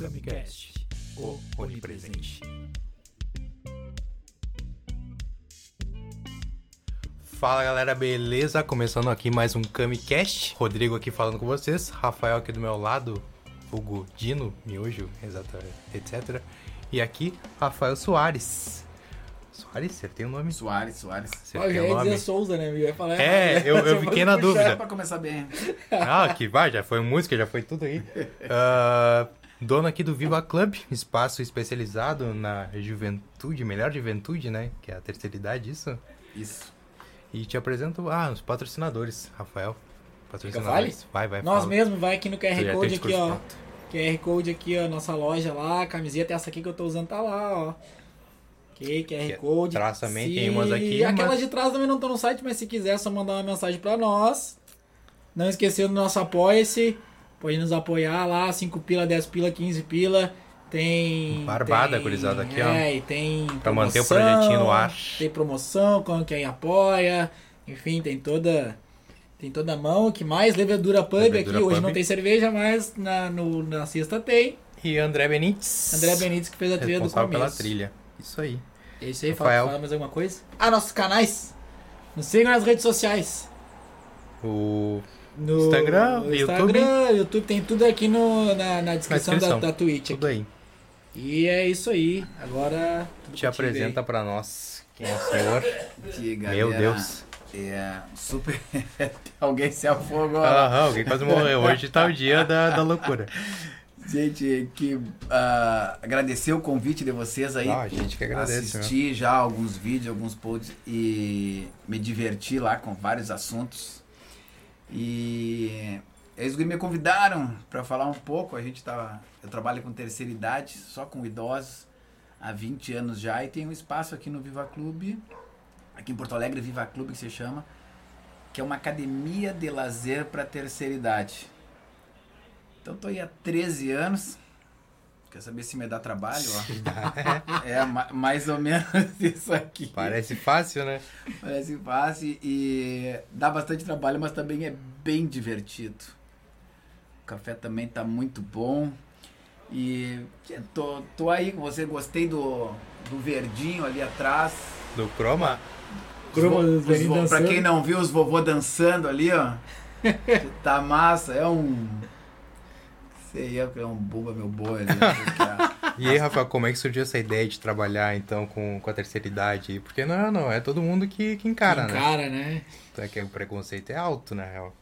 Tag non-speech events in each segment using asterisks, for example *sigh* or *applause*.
Camicast, o onipresente. Fala galera, beleza? Começando aqui mais um Camicast. Rodrigo aqui falando com vocês. Rafael aqui do meu lado. Hugo Dino, Miojo, exatamente, etc. E aqui, Rafael Soares. Soares, acertei o nome? Soares, Soares. Eu Acertei o ia nome. dizer Souza, né? Eu ia falar É, errado. eu, eu fiquei na dúvida. Pra começar bem. Ah, que vai, já foi música, já foi tudo aí. Ah, *laughs* dono aqui do Viva Club, espaço especializado na juventude, melhor juventude, né? Que é a terceira idade, isso. Isso. E te apresento, ah, os patrocinadores, Rafael. Patrocinadores. Vai, vai, Nós fala. mesmo, vai aqui no QR Code aqui, ó. QR Code aqui, ó, nossa loja lá, camiseta essa aqui que eu tô usando tá lá, ó. Ok, QR Que Code. atrás também Se- tem umas aqui, Aquelas mas- de trás também não estão no site, mas se quiser é só mandar uma mensagem pra nós. Não esquecer do nosso apoia-se. Pode nos apoiar lá, 5 pila, 10 pila, 15 pila. Tem. Barbada, tem, gurizada, aqui, ó. É, e tem. Pra manter o promoção, projetinho no ar. Tem promoção com quem apoia. Enfim, tem toda. Tem toda a mão. O que mais? Levedura Pub Levedura aqui. Hoje Pub. não tem cerveja, mas na, no, na sexta tem. E André Benites. André Benites que fez a trilha do começo. pela trilha. Isso aí. É isso aí, Rafael. fala, fala mais alguma coisa? Ah, nossos canais. Nos sigam nas redes sociais. O No Instagram, no YouTube. Instagram, YouTube, tem tudo aqui no, na, na descrição, descrição. Da, da Twitch. tudo Aqui. aí. E é isso aí. Agora. tudo Te apresenta pra nós quem é o senhor. Galera, Meu Deus. É super. *laughs* Alguém se afogou. Aham, alguém quase morreu. Hoje tá o dia da, da loucura. Gente, que ah, agradecer o convite de vocês aí. Ah, a gente que agradece, Assisti já alguns vídeos, alguns posts e me diverti lá com vários assuntos. E eles me convidaram para falar um pouco. A gente tá, eu trabalho com terceira idade, só com idosos há 20 anos já e tem um espaço aqui no Viva Clube, aqui em Porto Alegre, Viva Clube que se chama, que é uma academia de lazer para terceira idade. Então tô aí há 13 anos. Quer saber se me dá trabalho, ó? *laughs* É ma- mais ou menos *laughs* isso aqui. Parece fácil, né? Parece fácil e dá bastante trabalho, mas também é bem divertido. O café também tá muito bom. E tô, tô aí com você, gostei do, do verdinho ali atrás. Do Chroma. Croma velhinhos vo- pra quem não viu os vovô dançando ali, ó. *laughs* tá massa, é um. Sei eu que é um buba meu boi porque *laughs* E aí, Rafael, como é que surgiu essa ideia de trabalhar então com, com a terceira idade? Porque não, não, é todo mundo que, que encara, né? Cara, né? Então é que o preconceito é alto, na real.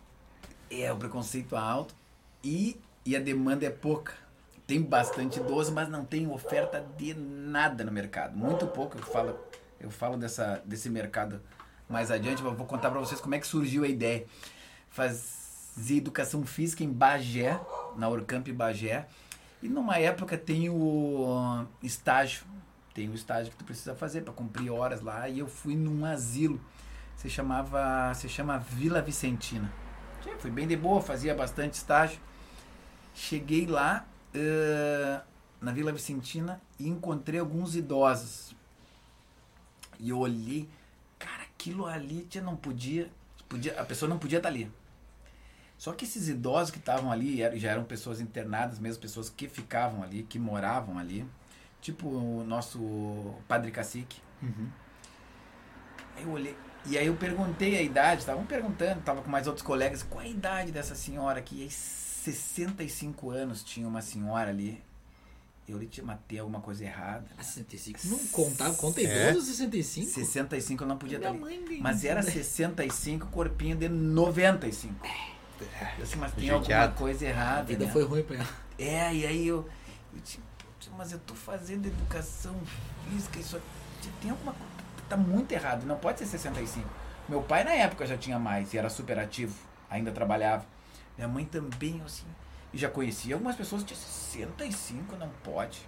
É, o preconceito é alto e, e a demanda é pouca. Tem bastante idoso, mas não tem oferta de nada no mercado. Muito pouco eu falo, eu falo dessa, desse mercado mais adiante, mas vou contar para vocês como é que surgiu a ideia. Fazia educação física em Bagé, na Orcamp Bagé, e numa época tem o estágio, tem o estágio que tu precisa fazer para cumprir horas lá, e eu fui num asilo, se chamava, se chama Vila Vicentina. Fui bem de boa, fazia bastante estágio. Cheguei lá eh, na Vila Vicentina e encontrei alguns idosos. E eu olhei, cara, aquilo ali tia, não podia, podia, a pessoa não podia estar ali. Só que esses idosos que estavam ali eram- já eram pessoas internadas, mesmo pessoas que ficavam ali, que moravam ali. Tipo o nosso padre cacique. Aí eu olhei. E aí eu perguntei a idade, estavam perguntando, tava com mais outros colegas, qual a idade dessa senhora aqui? E aí 65 anos tinha uma senhora ali. Eu lhe tinha matei alguma coisa errada. Ah, 65 não contava, conta É. idoso 65? 65 eu não podia estar Minha ali. mãe Mas era 65, corpinho de 95. Eu assim, mas tem alguma Judiado. coisa A errada. vida né? foi ruim pra ela. É, e aí eu, eu tinha, tinha, mas eu tô fazendo educação física, isso tem alguma coisa, tá muito errado, não pode ser 65. Meu pai na época já tinha mais e era super ativo, ainda trabalhava. Minha mãe também, assim, e já conhecia algumas pessoas que tinham 65, não pode.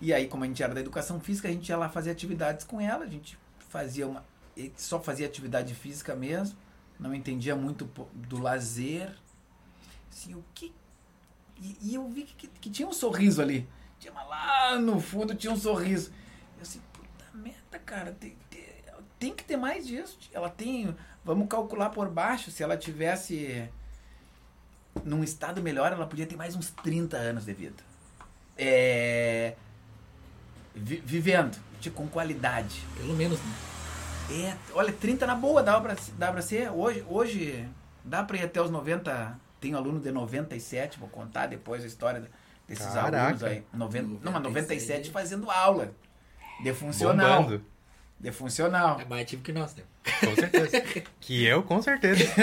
E aí, como a gente era da educação física, a gente ia lá fazer atividades com ela, a gente fazia uma. Só fazia atividade física mesmo, não entendia muito do lazer. Assim, o que. E, e eu vi que, que tinha um sorriso ali. Tinha lá no fundo tinha um sorriso. Eu assim, puta merda, cara, tem, tem, tem que ter mais disso. Ela tem. Vamos calcular por baixo se ela tivesse num estado melhor, ela podia ter mais uns 30 anos de vida. É, vi- vivendo, tipo, com qualidade. Pelo menos, né? É, olha, 30 na boa, dá pra, dá pra ser. Hoje, hoje dá pra ir até os 90. Tem aluno de 97, vou contar depois a história desses Caraca. alunos aí. 90, não, mas 97 97 fazendo aula. De funcional. Bombando. De funcional. É mais ativo que nós, né? Com certeza. *laughs* que eu, com certeza. *laughs*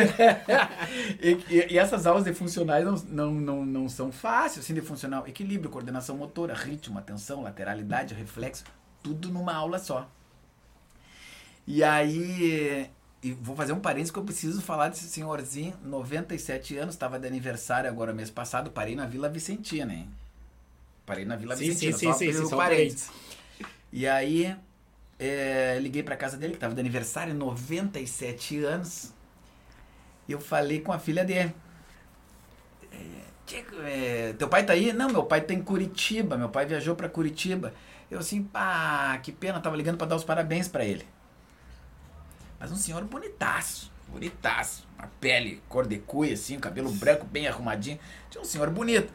E, e- e essas aulas de funcionais não, não, não, não são fáceis, assim, de funcional. Equilíbrio, coordenação motora, ritmo, atenção, lateralidade, reflexo, tudo numa aula só. E aí, e vou fazer um parênteses que eu preciso falar desse senhorzinho, 97 anos, estava de aniversário agora mês passado, parei na Vila Vicentina, hein? Parei na Vila Sim, Vicentina, sim, sim, só sim, sim, um parênteses. E aí, é, liguei pra casa dele, que tava de aniversário, 97 anos. E eu falei com a filha dele. É, "Tico, é, teu pai tá aí? Não, meu pai tá em Curitiba. Meu pai viajou pra Curitiba. Eu assim, pá, que pena, tava ligando pra dar os parabéns pra ele. Mas um senhor bonitaço, bonitaço. Uma pele cor de cuia, assim, o cabelo branco bem arrumadinho. Tinha um senhor bonito.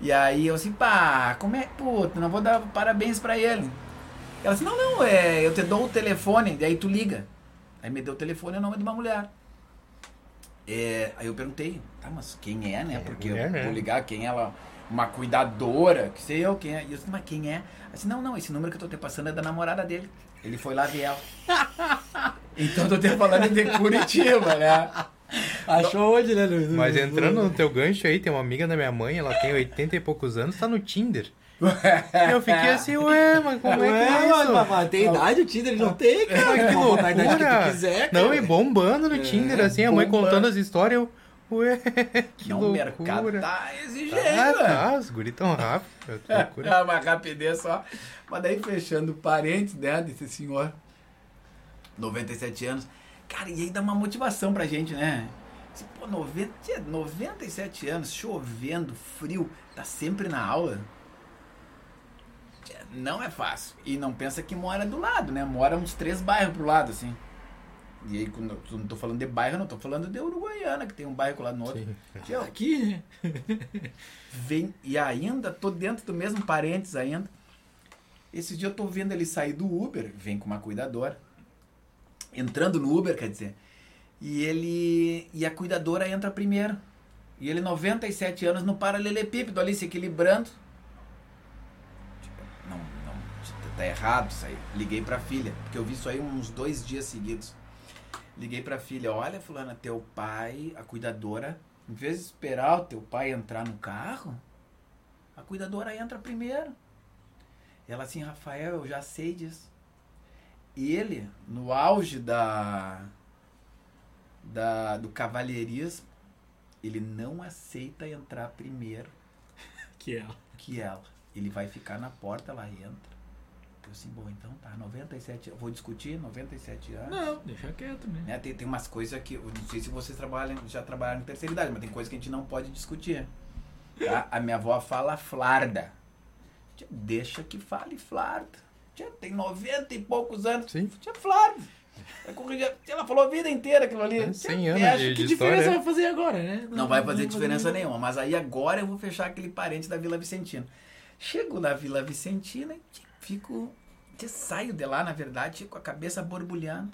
E aí eu assim, pá, como é, puta, não vou dar parabéns pra ele. Ela assim, não, não, é, eu te dou o telefone, daí tu liga. Aí me deu o telefone, é o nome de uma mulher. É, aí eu perguntei, tá, mas quem é, né? É, Porque eu vou ligar quem é ela, uma cuidadora, que sei eu quem é. E eu disse, mas quem é? Assim, não, não, esse número que eu tô te passando é da namorada dele. Ele foi lá ver ela. *laughs* então tô te falando de Curitiba, né? Achou onde, né, Luiz? Mas entrando no teu gancho aí, tem uma amiga da minha mãe, ela tem 80 e poucos anos, tá no Tinder. E eu fiquei assim, ué, mas como é que é isso? Mas, mas tem idade, o Tinder não tem, cara. Mas que Tu pode botar a idade que tu loucura! quiser, Não, cara. e bombando no Tinder, assim, a mãe contando as histórias, eu, ué, que Não, o mercado loucura. tá exigente, Ah, velho. tá, os guri tão rápido, que *laughs* loucura. É uma rapidez só. Mas daí fechando parentes, né, desse senhor. 97 anos. Cara, e aí dá uma motivação pra gente, né? Pô, 90, tia, 97 anos, chovendo, frio, tá sempre na aula. Tia, Não é fácil. E não pensa que mora do lado, né? Mora uns três bairros pro lado, assim. E aí, quando eu não tô falando de bairro, não tô falando de Uruguaiana, que tem um bairro lá no outro. Sim. Aqui, *laughs* vem e ainda tô dentro do mesmo parênteses ainda. Esse dia eu tô vendo ele sair do Uber, vem com uma cuidadora, entrando no Uber, quer dizer, e ele e a cuidadora entra primeiro. E ele 97 anos no paralelepípedo ali se equilibrando. Tipo, não, não, tá errado isso aí. Liguei pra filha, porque eu vi isso aí uns dois dias seguidos. Liguei pra filha, olha fulana, teu pai, a cuidadora, em vez de esperar o teu pai entrar no carro, a cuidadora entra primeiro. Ela assim, Rafael, eu já sei disso. E ele, no auge da, da do cavalheirismo, ele não aceita entrar primeiro *laughs* Que é. que ela. Ele vai ficar na porta, ela entra. Eu assim, bom, então tá, 97, eu vou discutir 97 anos. Não, deixa quieto, né? Né? Tem, tem umas coisas que, eu não sei se vocês trabalham, já trabalharam em terceira idade, mas tem coisas que a gente não pode discutir. Tá? A minha avó fala flarda. Deixa que fale flarda. Tia, tem 90 e poucos anos. Sim. Tia. Vai corrigir. Ela falou a vida inteira aquilo ali. É, Tia, 100 anos fecha. de- Que de diferença história. vai fazer agora, né? Não vai fazer não diferença nenhuma, mas aí agora eu vou fechar aquele parente da Vila Vicentina. Chego na Vila Vicentina e fico. tia, saio de lá, na verdade, com a cabeça borbulhando.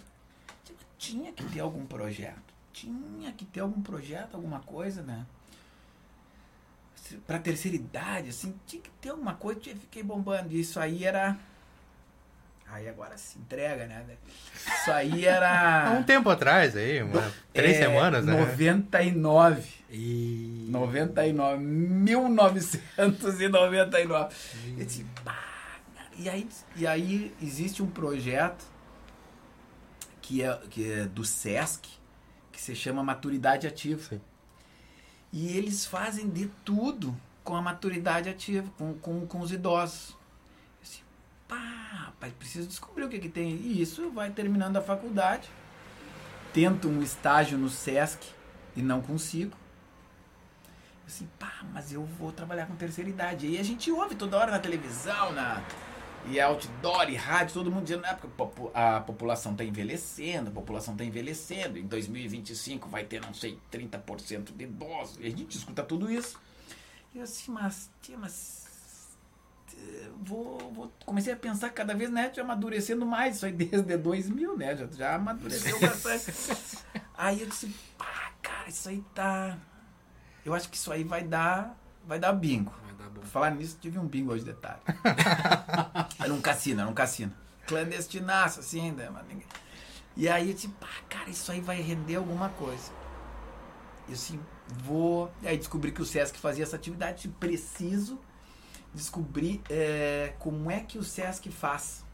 Tia, Tinha que ter algum projeto. Tinha que ter algum projeto, alguma coisa, né? Pra terceira idade, assim, tinha que ter alguma coisa, tia, fiquei bombando. E isso aí era. Aí agora se entrega, né? Isso aí era. *laughs* Há um tempo atrás aí, uma, três É, semanas, né? 99. E... 99, 1999. Eu disse, e aí, e aí existe um projeto que é, que é do SESC, que se chama Maturidade Ativa. Sim. E eles fazem de tudo com a maturidade ativa, com, com, com os idosos. Pá, rapaz, preciso descobrir o que, que tem. E isso vai terminando a faculdade. Tento um estágio no SESC e não consigo. assim, pá, mas eu vou trabalhar com terceira idade. E a gente ouve toda hora na televisão, na, E outdoor e rádio, todo mundo dizendo, ah, porque a popu- a população está envelhecendo, a população está envelhecendo, em 2025 vai ter, não sei, 30% de idosos. E a gente escuta tudo isso. E eu assim, mas, tia, mas vou, vou- comecei a pensar cada vez, né, já amadurecendo mais, isso aí desde 2000, né, já, já amadureceu *laughs* bastante. aí eu disse, pá, cara, isso aí tá, eu acho que isso aí vai dar, vai dar bingo. Vai dar bom. Falar nisso, tive um bingo hoje de tarde. *laughs* era um cassino, era um cassino. Clandestinaço, assim, né, mas ninguém... E aí eu disse, pá, cara, isso aí vai render alguma coisa. E assim, vou. Aí descobri que o Sesc fazia essa atividade, preciso descobrir é, como é que o Sesc faz.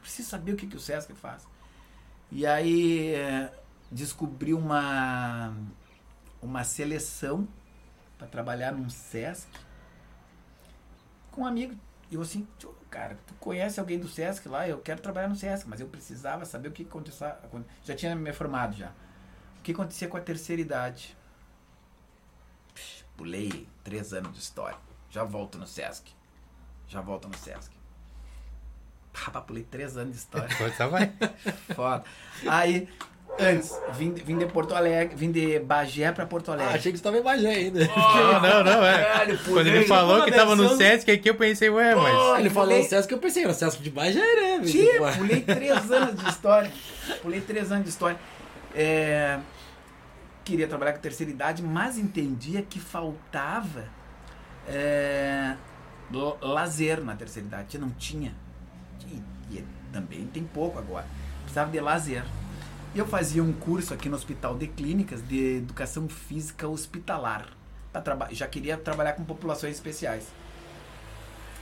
Preciso saber o que, que o Sesc faz. E aí é, descobri uma, uma seleção para trabalhar num Sesc com um amigo. E eu assim, "Tio, cara, tu conhece alguém do Sesc lá? Eu quero trabalhar no Sesc, mas eu precisava saber o que acontecia. Já tinha me formado já. O que acontecia com a terceira idade? Pulei três anos de história. Já volto no Sesc. Já volto no Sesc. Rapaz, pulei três anos de história. *laughs* Força vai. *laughs* Foda. Aí, antes, vim, vim de Porto Alegre, vim de Bagé pra Porto Ah, Alegre. achei que você tava em Bagé ainda. *laughs* Não, não, não, é. Caralho, Quando ele falou que tava no Sesc aqui, eu pensei, ué, mas. Ele falou pulei- o Sesc eu pensei, era o Sesc de Bagé, né? Tia, Tipo, pulei três anos de história. Pulei três anos de história. É, queria trabalhar com terceira idade, mas entendia que faltava é, lazer na terceira idade. Tia, Não tinha. E, e também tem pouco agora. Precisava de lazer. Eu fazia um curso aqui no Hospital de Clínicas de Educação Física Hospitalar. Já queria trabalhar com populações especiais.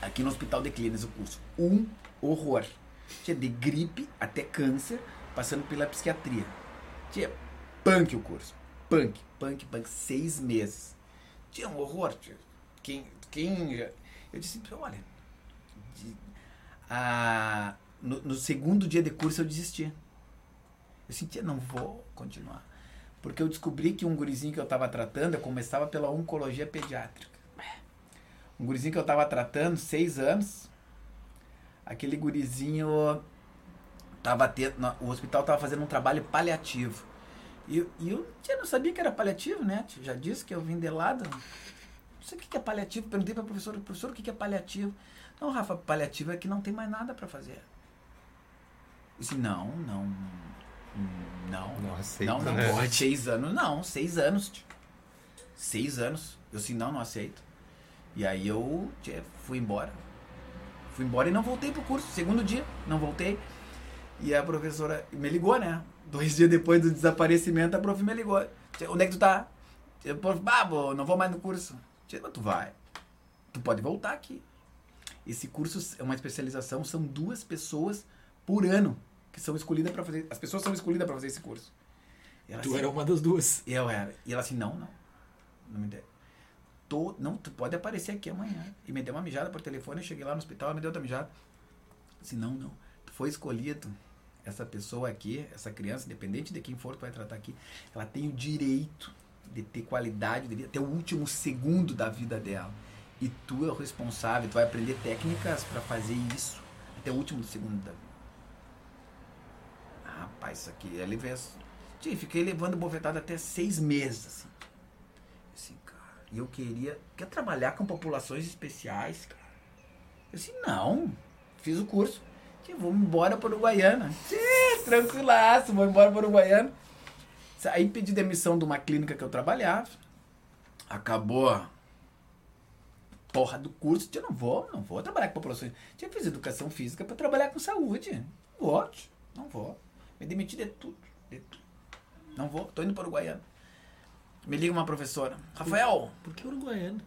Aqui no Hospital de Clínicas o curso. Um horror. Tinha de gripe até câncer, passando pela psiquiatria. Tinha punk o curso. Punk, punk, punk. Seis meses. Tinha um horror. Quem, quem... Eu disse, olha... de- a- no, no segundo dia de curso eu desisti. Eu sentia, não vou continuar. Porque eu descobri que um gurizinho que eu estava tratando, eu começava pela oncologia pediátrica. Um gurizinho que eu estava tratando, seis anos, aquele gurizinho tava tendo, o hospital estava fazendo um trabalho paliativo. E, eu- e eu tia, não sabia que era paliativo, né? Já disse que eu vim de lado. Não sei o que é paliativo. Perguntei para professor, professor, o que é paliativo? Não, Rafa, paliativo é que não tem mais nada para fazer. Disse, não, não, não. Não aceito, Não, não né? pode. Seis anos, não. Seis anos, tio. Seis anos. Eu assim, não, não aceito. E aí eu fui embora. Fui embora e não voltei pro curso. Segundo dia, não voltei. E a professora me ligou, né? Dois *laughs* dias depois do desaparecimento, a prof me ligou. Onde é que tu tá? Eu, prof, ah, vou- não vou mais no curso. Mas tu vai. Tu pode voltar aqui. Esse curso é uma especialização, são duas pessoas por ano que são escolhidas para fazer. As pessoas são escolhidas para fazer esse curso. E ela Tu assim, era uma das duas. eu era. E ela assim, não, não. Não me dê. Tô, não, tu pode aparecer aqui amanhã. E me deu uma mijada por telefone, eu cheguei lá no hospital, ela me deu outra mijada. Assim, não, não. Tu foi escolhido. Essa pessoa aqui, essa criança, independente de quem for, tu vai tratar aqui, ela tem o direito de ter qualidade de vida até o último segundo da vida dela. E tu é o responsável, tu vai aprender técnicas para fazer isso até o último segundo da vida. Ah, rapaz, isso aqui é fiquei levando bofetada até seis meses, assim. Assim, cara, e eu queria. Quer trabalhar com populações especiais, cara? Eu disse, não. Fiz o curso. Vou embora para Uruguaiana. Tia, tranquilaço, vou embora para Uruguaiana. Aí pedi demissão de uma clínica que eu trabalhava. Acabou. Porra do curso. Tia, não vou, não vou trabalhar com populações. Tia, fiz educação física para trabalhar com saúde. Não vou, tia, não vou. Me demiti de tudo, de tudo. Não vou, tô indo para Uruguaiana. Me liga uma professora. Rafael, Por que uruguaiano?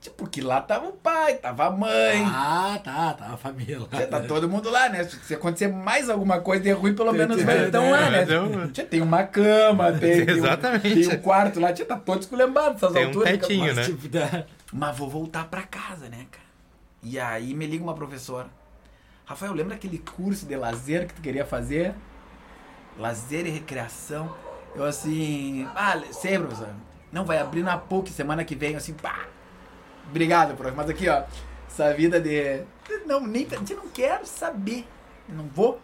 Tipo, porque lá tava o pai, tava a mãe. Ah, tá, tá, a família lá. Já tá todo mundo lá, né? Se acontecer mais alguma coisa de ruim, pelo menos vai estão lá, né? mas eu- Já tem uma cama, *laughs* tem, tem, um, Exatamente. tem um quarto lá, já tá todo esculhambado essas Tem um alturas. tetinho, capaz. né? Tipo, da... Mas vou voltar pra casa, né, cara? E aí me liga uma professora. Rafael, lembra aquele curso de lazer que tu queria fazer? Lazer e recreação. Eu assim, ah, sei, professor. Não, vai abrir na PUC semana que vem, eu assim, pá. Obrigado, prof. Mas aqui, ó, Essa vida de. Não, nem. Eu não quero saber. Não vou.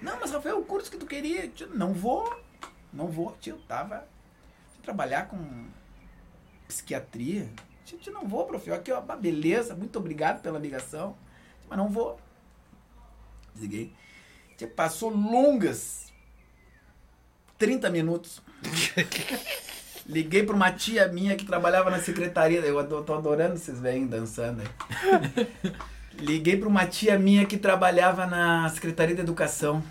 Não, mas Rafael, o curso que tu queria. Tio, não vou. Não vou. Tio, tava. Tio, trabalhar com psiquiatria. Tio, tio, não vou, prof. Aqui, ó, beleza. Muito obrigado pela ligação. Mas não vou. Desliguei. Tio, passou longas 30 minutos. *laughs* Liguei pra uma tia minha que trabalhava na secretaria. Eu tô adorando vocês velhinhos dançando aí. *laughs* Liguei pra uma tia minha que trabalhava na Secretaria de Educação.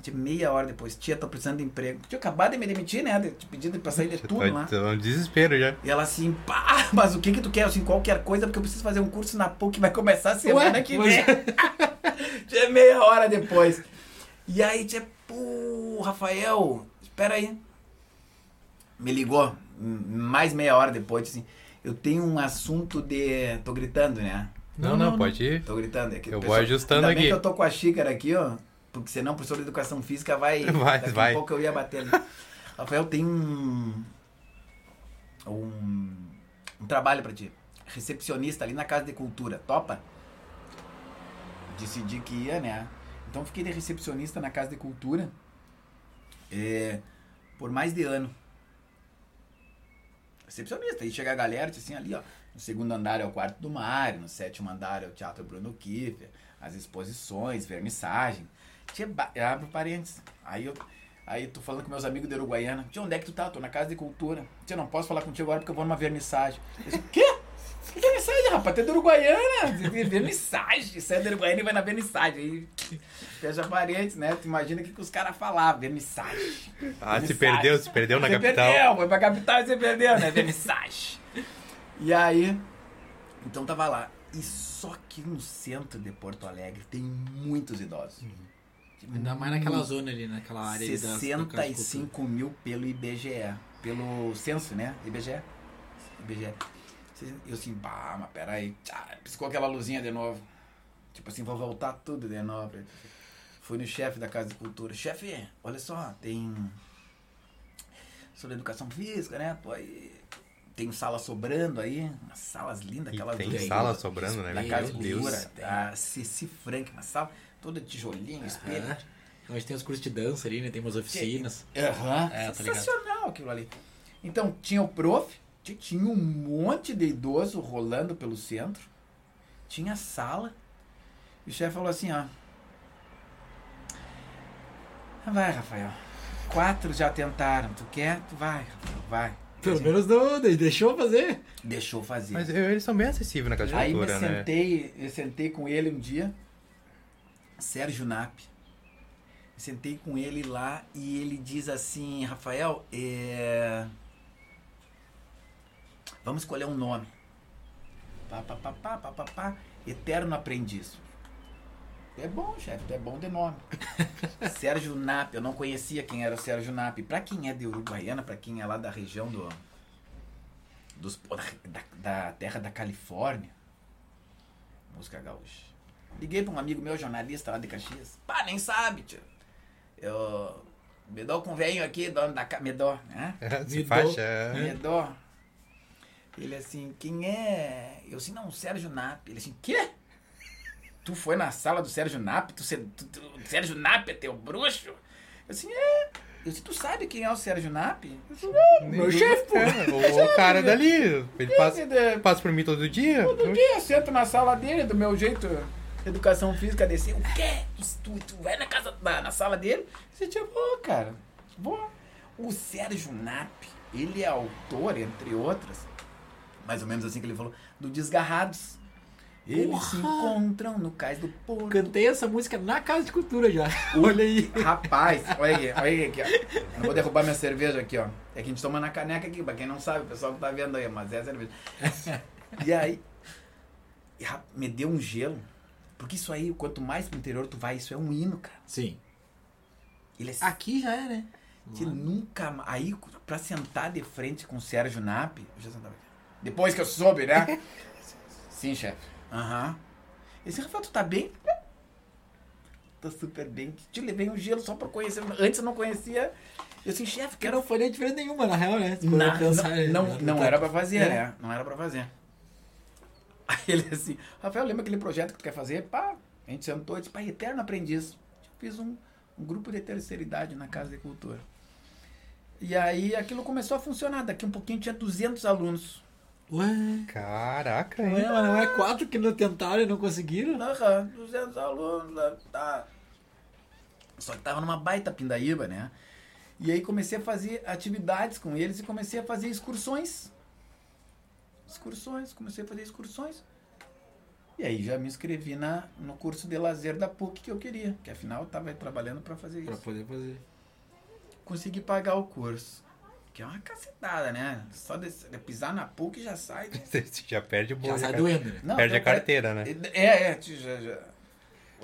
De meia hora depois, tia, tô precisando de emprego. Tinha acabado de me demitir, né? De- Pedindo pra sair de tudo lá. Tô, no desespero já. E ela assim, pá, mas o que que tu quer? Assim, qualquer coisa, porque eu preciso fazer um curso na PUC que vai começar semana Ué, que vem. *laughs* Tinha meia hora depois. E aí, tinha, pô, Rafael, espera aí. Me ligou, mais meia hora depois, assim, eu tenho um assunto de... Tô gritando, né? Não, Não, não, não, pode ir. Tô gritando. É que Eu o vou ajustando ainda bem aqui. que eu tô com a xícara aqui, ó. Porque senão o professor de educação física vai. *laughs* Vai, daqui vai. a pouco eu ia bater ali. Rafael, tem um. Um, um trabalho pra ti. Recepcionista ali na Casa de Cultura. Topa? Decidi que ia, né? Então fiquei de recepcionista na Casa de Cultura. é, por mais de ano. Recepcionista. Aí chega a galera, diz assim, ali, ó. No segundo andar é o quarto do Mário, no sétimo andar é o Teatro Bruno Kiefer, as exposições, vernissagem. Tia, abro parênteses. Aí eu. Aí tô falando com meus amigos de Uruguaiana. Tia, onde é que tu tá? Tô na Casa de Cultura. Tia, não posso falar contigo agora porque eu vou numa vernissagem. Eu disse, quê? Que vernissagem, rapaz? Tu é de Uruguaiana? Vernissagem. Sai de Uruguaiana e vai na vernissagem. Aí fecha parênteses, né? Tu imagina o que, que os caras falavam. Vernissagem. Ah, se perdeu, se perdeu na Você capital. perdeu, foi pra capital e você perdeu, né? Vernissage. e aí, então tava lá. E só que no centro de Porto Alegre tem muitos idosos. Ainda mais naquela zona ali, naquela área ali das- da Casa de Cultura. 65 mil pelo IBGE. Pelo censo, né? IBGE. IBGE. Eu assim, pá, mas peraí. Tchá, piscou aquela luzinha de novo. Tipo assim, vou voltar tudo de novo. Fui no chefe da Casa de Cultura. Chefe, olha só, tem. Sobre educação física, né? Pô, aí. Tem sala sobrando aí. Umas salas lindas, aquelas tem do- sala sobrando, né? Da Meu Casa de. Cultura. A Ceci Frank, uma sala toda tijolinho, espelho. Aham. Onde tem os cursos de dança ali, né? Tem umas oficinas. Aham. É, tá ligado. Sensacional aquilo ali. Então, tinha o prof, tinha um monte de idoso rolando pelo centro, tinha sala, e o chefe falou assim, ó. Vai, Rafael. Quatro já tentaram. Tu quer? Tu vai, Rafael, vai. Pelo menos não, deixou fazer. Deixou fazer. Mas eu- eles são bem acessíveis na Casa de Aí me Cultura, né? sentei, eu sentei com ele um dia, Sérgio Nap. Sentei com ele lá e ele diz assim, Rafael, é... vamos escolher um nome. Pá, pá, pá, pá, pá, pá, pá. Eterno Aprendiz. É bom, chefe, é bom de nome. *laughs* Sérgio Nap, eu não conhecia quem era o Sérgio Nap. Pra quem é de Uruguaiana, pra quem é lá da região do, dos, da, da terra da Califórnia, música gaúcha. Liguei pra um amigo meu, jornalista lá de Caxias. Pá, nem sabe, tio. Eu me dou com o velho aqui, dono da casa. Me dou, né? *laughs* Se Me faixa. Me dou. Ele assim, quem é? Eu assim, não, o Sérgio Nap. Ele assim, quê? Tu foi na sala do Sérgio Nap? Tu, tu, tu, Sérgio Nap é teu bruxo? Eu assim, é. Eu assim, tu sabe quem é o Sérgio Nap? Eu é, Meu chefe, pô. O, o cara dali. Ele passa, é, passa por mim todo dia. Todo dia eu sento na sala dele, do meu jeito, educação física desse. O quê? Tu, tu vai na casa, na, na sala dele? Você tipo, vou, cara. Vou. O Sérgio Nap, ele é autor, entre outras, mais ou menos assim que ele falou, do Desgarrados. Eles se encontram no cais do Porto. Cantei essa música na Casa de Cultura já. Olha aí. Rapaz, olha aqui, olha aqui, ó. Eu vou derrubar minha cerveja aqui, ó. É que a gente toma na caneca aqui, pra quem não sabe, o pessoal que tá vendo aí, mas é a cerveja. *laughs* E aí, me deu um gelo. Porque isso aí, quanto mais pro interior tu vai, isso é um hino, cara. Sim. É Aqui já é, né? que nunca Aí, pra sentar de frente com o Sérgio Nap, eu já sentava aqui. Depois que eu soube, né? *laughs* Sim, chefe. Aham. Ele disse, Rafael, tu tá bem? Tô super bem. Te levei um gelo só pra conhecer. Antes eu não conhecia. Eu assim, chefe, Que não faria diferença nenhuma, na real, né? For não, pensar, não, não, né? não Tá- era pra fazer, É. né? Não era pra fazer. *laughs* Aí ele assim, Rafael, lembra aquele projeto que tu quer fazer? Pá, a gente sentou e disse, pá, Eterno Aprendiz. Fiz um, um grupo de terceira idade na Casa de Cultura. E aí aquilo começou a funcionar. Daqui um pouquinho tinha 200 alunos. Ué, Caraca, hein? ué, mas não é quatro que não tentaram e não conseguiram? Aham, 200 alunos. né, Tá. Só que tava numa baita pindaíba, né? E aí comecei a fazer atividades com eles e comecei a fazer excursões. Excursões, comecei a fazer excursões. E aí já me inscrevi na, no curso de lazer da PUC que eu queria, que afinal eu tava trabalhando para fazer Pra isso. poder fazer. Consegui pagar o curso. Que é uma cacetada, né? Só de, de pisar na PUC já sai. *laughs* Você já perde o bolo. Já sai doendo, né? Não, Perde a carteira, né? É, é, tio, já, já.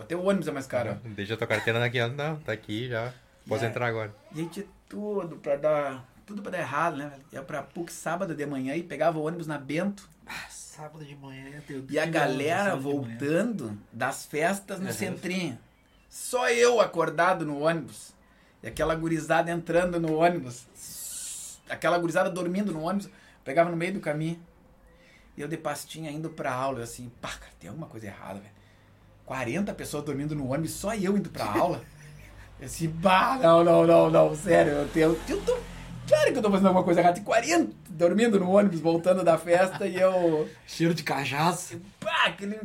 Até o ônibus é mais caro. Deixa a tua carteira naquela. Não, tá aqui já. Posso E é- entrar agora. E tinha tudo pra dar. Tudo pra dar errado, né? Ia pra PUC sábado de manhã e pegava o ônibus na Bento. Ah, sábado de manhã eu E a galera voltando das festas no Uhum. centrinho. Só eu acordado no ônibus. E aquela gurizada entrando no ônibus. Aquela gurizada dormindo no ônibus. Pegava no meio do caminho. E eu de pastinha indo pra aula. Eu assim, pá, cara, tem alguma coisa errada, velho. 40 pessoas dormindo no ônibus, só eu indo pra aula. *laughs* Eu assim, bah, não, não, não, não, sério, eu tenho. Eu tô, claro que eu tô fazendo alguma coisa errada. Tem 40 dormindo no ônibus, voltando da festa e eu. *laughs* Cheiro de cachaça. Pá, aquele.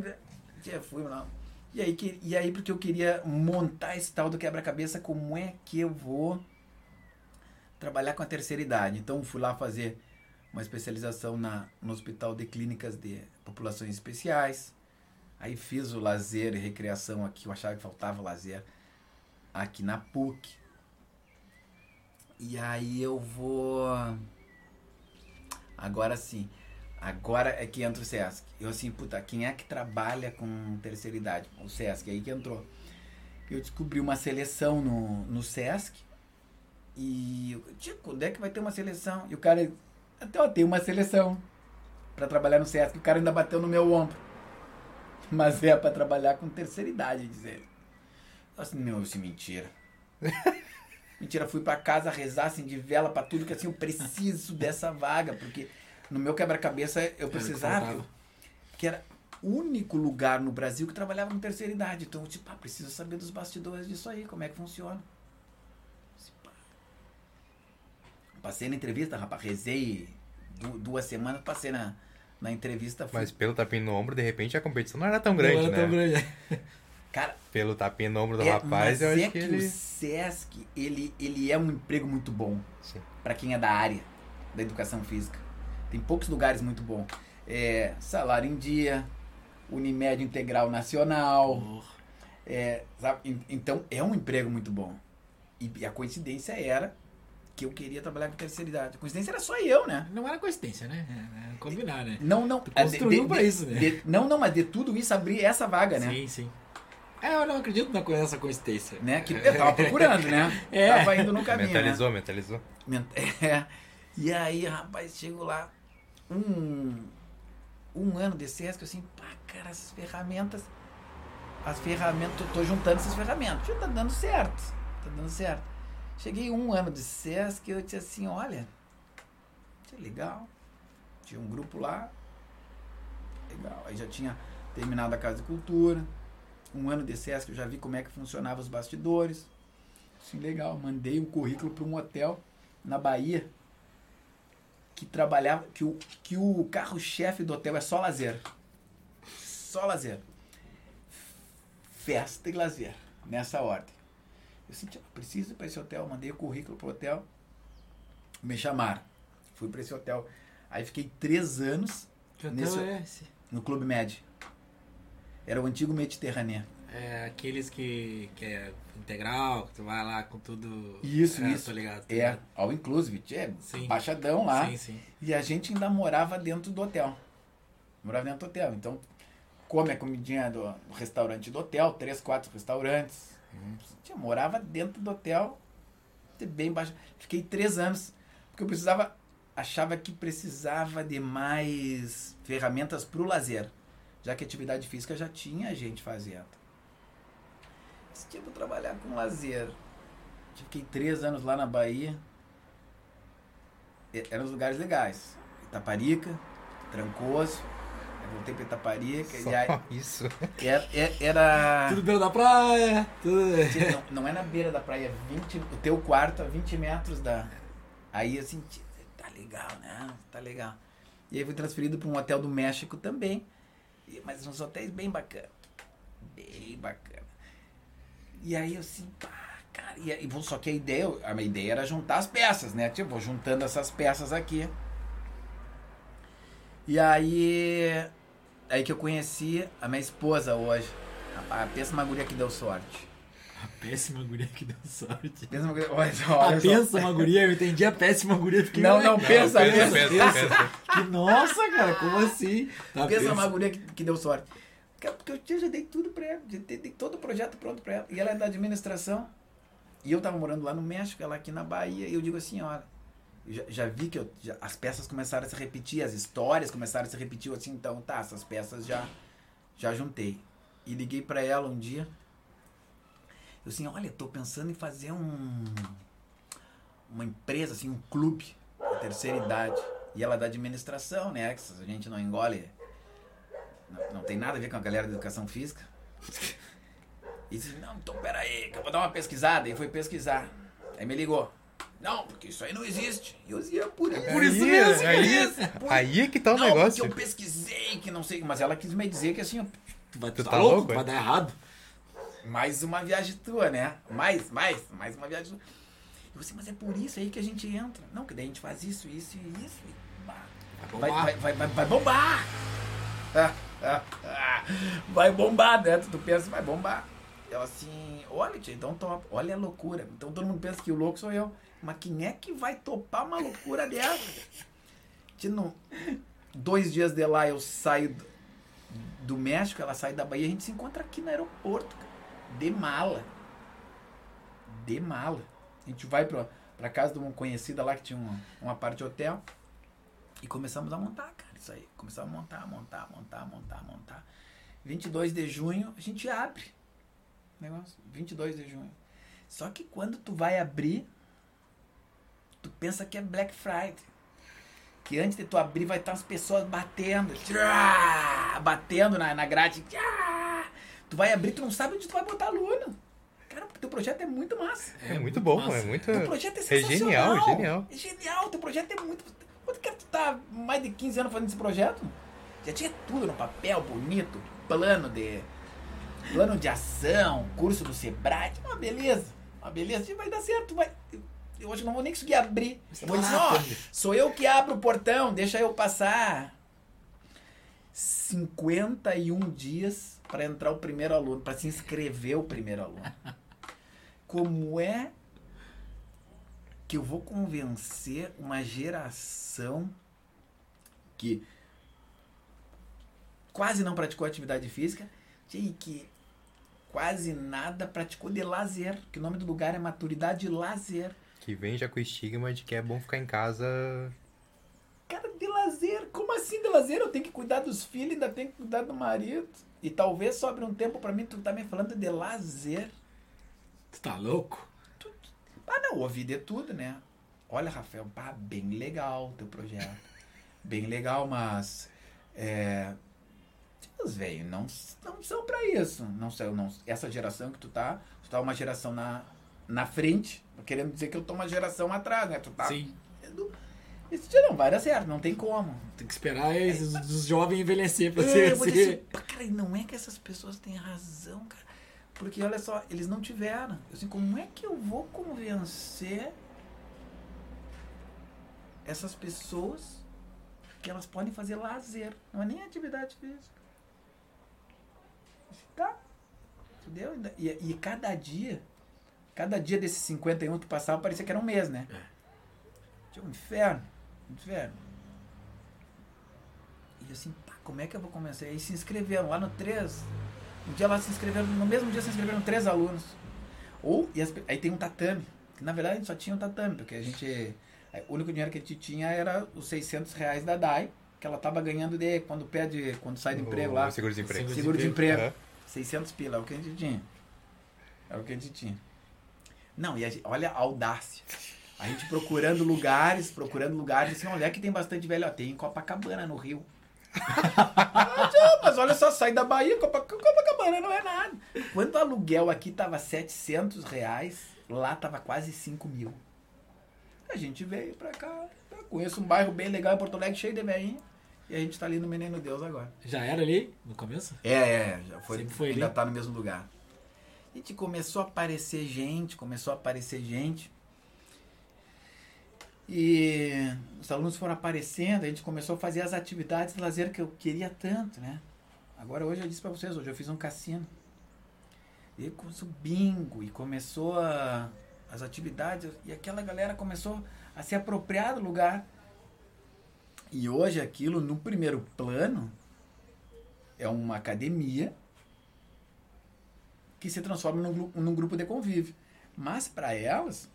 Já fui, não. E aí, que- e aí, porque eu queria montar esse tal do quebra-cabeça, como é que eu vou trabalhar com a terceira idade. Então, fui lá fazer uma especialização na, no Hospital de Clínicas de Populações Especiais. Aí fiz o lazer e recreação aqui, eu achava que faltava lazer aqui na PUC. E aí eu vou. Agora sim. Agora é que entra o Sesc. Eu assim, puta, quem é que trabalha com terceira idade? O Sesc, aí que entrou. Eu descobri uma seleção no, no Sesc. E eu, tio, quando é que vai ter uma seleção? E o cara, até ó, tem uma seleção pra trabalhar no Sesc. O cara ainda bateu no meu ombro. *laughs* Mas é pra trabalhar com terceira idade, diz ele. Eu assim, meu, isso é mentira. *laughs* Mentira, fui pra casa rezar assim de vela pra tudo que assim eu preciso dessa vaga, porque no meu quebra-cabeça eu que precisava, que era o único lugar no Brasil que trabalhava com terceira idade. Então, eu, tipo, ah, preciso saber dos bastidores disso aí, como é que funciona. Assim, pá. Passei na entrevista, rapaz, rezei du- duas semanas, passei na, na entrevista. Fui, Mas pelo tapinha no ombro, de repente a competição não era tão grande, Não era né? tão grande. Cara, Pelo tapinha no ombro do é, rapaz, mas eu acho é que que, ele. o Sesc, ele, ele é um emprego muito bom. Sim. para quem é da área da educação física. Tem poucos lugares muito bons. É, salário em dia, Unimed Integral Nacional. É, Então é um emprego muito bom. E, e a coincidência era que eu queria trabalhar com terceira idade. A coincidência era só eu, né? Não era coincidência, né? É, é combinar, né? Não, não. Tu é, construiu pra isso, né? de- não, não, mas de tudo isso abrir essa vaga, né? Sim, sim. É, eu não acredito na- nessa coincidência. né? Que eu tava procurando, né? *laughs* É. Tava indo no caminho. né? mentalizou, mentalizou. Ment- *laughs* É. E aí, rapaz, chego lá, um, um ano de Sesc, eu assim, pá, cara, essas ferramentas, as ferramentas, eu tô juntando essas ferramentas, já tá dando certo, tá dando certo. Cheguei um ano de Sesc, eu disse assim, olha, é legal, tinha um grupo lá, legal, aí já tinha terminado a Casa de Cultura, um ano de Sesc, eu já vi como é que funcionava os bastidores, assim, legal, mandei um currículo para um hotel na Bahia que trabalhava que o, que o carro-chefe do hotel é só lazer. Só lazer. Festa e lazer, nessa ordem. Eu senti, eu preciso ir para esse hotel, mandei o currículo pro hotel. Me chamaram. Fui para esse hotel. Aí fiquei três anos Que Nesse- é esse? no Clube Med. Era o antigo Mediterrâneo. É aqueles que, que é integral, que tu vai lá com tudo. Isso, é, isso. Ligado. É, all inclusive. É, Sim. baixadão lá. Sim, sim. E a gente ainda morava dentro do hotel. Morava dentro do hotel. Então, come a comidinha do, do restaurante do hotel, três, quatro restaurantes. Tinha, morava dentro do hotel, bem baixo. Fiquei três anos, porque eu precisava, achava que precisava de mais ferramentas para o lazer. Já que atividade física já tinha gente fazendo. Esse vou trabalhar com lazer. Fiquei três anos lá na Bahia. Eram os lugares legais. Itaparica, Trancoso, voltei pra Itaparica. Só E aí, *laughs* isso. era. era- Tudo beira da praia. Tudo... Não, não é na beira da praia, é 20, o teu quarto a 20 metros da. Aí assim, tia, tá legal, né? Tá legal. E aí fui transferido para um hotel do México também. E- Mas uns hotéis bem bacana. Bem bacana. E aí eu assim, pá, cara, e, aí, vou- só que a ideia, a minha ideia era juntar as peças, né? Tipo, vou juntando essas peças aqui. E aí. Aí que eu conheci a minha esposa hoje. A, a péssima guria que deu sorte. A péssima guria que deu sorte. Péssima guria. Olha só, A olha só. péssima guria, eu entendi a péssima guria. Fiquei, Não, não, pensa, pensa, pensa. pensa, pensa. Que nossa, cara, como assim? Tá, Pensa uma guria que, que deu sorte. Porque eu já- dei tudo pra ela, já dei, todo o projeto pronto pra ela. E ela é da administração. E eu tava morando lá no México, ela aqui na Bahia. E eu digo assim, olha, já, já vi que eu- já- as peças começaram a se repetir, as histórias começaram a se repetir. Assim, então tá, essas peças já, já juntei. E liguei pra ela um dia. Eu assim, olha, tô pensando em fazer um uma empresa, assim, um clube da terceira idade. E ela é da administração, né? Que a gente não engole. Não, não tem nada a ver com a galera da educação física. E disse, não, então peraí, que eu vou dar uma pesquisada. E foi pesquisar. Aí me ligou. Não, porque isso aí não existe. E eu dizia, por, por isso Aí, mesmo, aí, beleza. Por- aí é que tá o não, negócio. porque eu pesquisei, que não sei. Mas ela quis me dizer que assim, Tu vai Tu tá, tá louco? louco, é? Vai dar errado. mais uma viagem tua, né? Mais, mais, mais uma viagem tua. Eu assim, mas é por isso aí que a gente entra. Não, que daí a gente faz isso, isso e isso. E, Vai vai, bombar. vai, vai, vai, bombar! Ah, ah, ah. Vai bombar, né? Tu pensa, vai bombar. Ela assim, olha, tia, então top. Olha a loucura. Então todo mundo pensa que o louco sou eu. Mas quem é que vai topar uma loucura dessa? Tia, não... Dois dias de lá eu saio do, do México, ela sai da Bahia, a gente se encontra aqui no aeroporto, cara. De mala. De mala. A gente vai pra, pra casa de uma conhecida lá que tinha uma, uma parte de hotel. E começamos a montar, cara, isso aí. Começamos a montar, montar, montar, montar, montar. 22 de junho, a gente abre. Negócio, 22 de junho. Só que quando tu vai abrir, tu pensa que é Black Friday. Que antes de tu abrir vai estar as pessoas batendo. tchá, batendo na, na grade. tchá. Tu vai abrir, tu não sabe onde tu vai botar aluno. Cara, porque teu projeto é muito massa. É muito bom, massa. é muito. Teu projeto é É sensacional. genial, é genial. É genial, teu projeto é muito. Quanto que tu tá mais de 15 anos fazendo esse projeto? Já tinha tudo no papel, bonito, plano de. Plano de ação, curso do Sebrae, uma beleza. Uma beleza, vai dar certo. Vai, hoje não vou nem conseguir abrir. Eu vou dizer, ó, sou eu que abro o portão, deixa eu passar. 51 dias para entrar o primeiro aluno, para se inscrever o primeiro aluno. *laughs* Como é que eu vou convencer uma geração que quase não praticou atividade física e que quase nada praticou de lazer, que o nome do lugar é maturidade lazer. Que vem já com o estigma de que é bom ficar em casa. Cara, de lazer? Como assim de lazer? Eu tenho que cuidar dos filhos, ainda tenho que cuidar do marido. E talvez sobre um tempo pra mim, tu tá me falando de lazer. Tu tá louco? Ah, não, ouvi de tudo, né? Olha, Rafael, pá, bem legal o teu projeto. *laughs* bem legal, mas. É. Os velhos não, não são pra isso. Não são, não. Essa geração que tu tá, tu tá uma geração na, na frente, querendo dizer que eu tô uma geração atrás, né? Tu tá. Sim. Isso já não vai dar certo, não tem como. Tem que esperar esses, os jovens envelhecer pra É, ser dizer assim. "Pá, cara, não é que essas pessoas têm razão, cara. Porque olha só, eles não tiveram. Eu assim, como é que eu vou convencer essas pessoas que elas podem fazer lazer? Não é nem atividade física. Tá. Entendeu? E, e cada dia, cada dia desses 51 que passava parecia que era um mês, né? Tinha um inferno. Um inferno. E assim, pá, como é que eu vou começar? Aí se inscreveram lá no 3. Um dia lá se inscreveram, no mesmo dia se inscreveram três alunos. Ou, e as aí tem um tatame. Que na verdade a gente só tinha um tatame, porque a gente. O único dinheiro que a gente tinha era os 600 reais da DAI, que ela tava ganhando de quando pede, quando sai do emprego lá. O seguro-desemprego. Seguro de emprego. Aham. 600 pila, é o que a gente tinha. É o que a gente tinha. Não, e a gente, olha a audácia. A gente procurando lugares, procurando lugares, assim, olha que tem bastante velho, ó, tem em Copacabana, no Rio. Ah, mas olha só, sai da Bahia, Copa- Copacabana não é nada. Quando o aluguel aqui tava 700 reais, lá tava quase 5 mil. A gente veio pra cá. Eu conheço um bairro bem legal em Porto Alegre, cheio de velhinho. E a gente tá ali no Menino Deus agora. Já era ali, no começo? É, é, já foi, Sempre foi ainda ali? tá no mesmo lugar. Gente começou a aparecer gente, começou a aparecer gente. E os alunos foram aparecendo, a gente começou a fazer as atividades de lazer que eu queria tanto, né? Agora hoje eu disse pra vocês, hoje eu fiz um cassino. E começou bingo, e começou a- as atividades, e aquela galera começou a se apropriar do lugar. E hoje aquilo, no primeiro plano, é uma academia que se transforma num, num grupo de convívio. Mas para elas,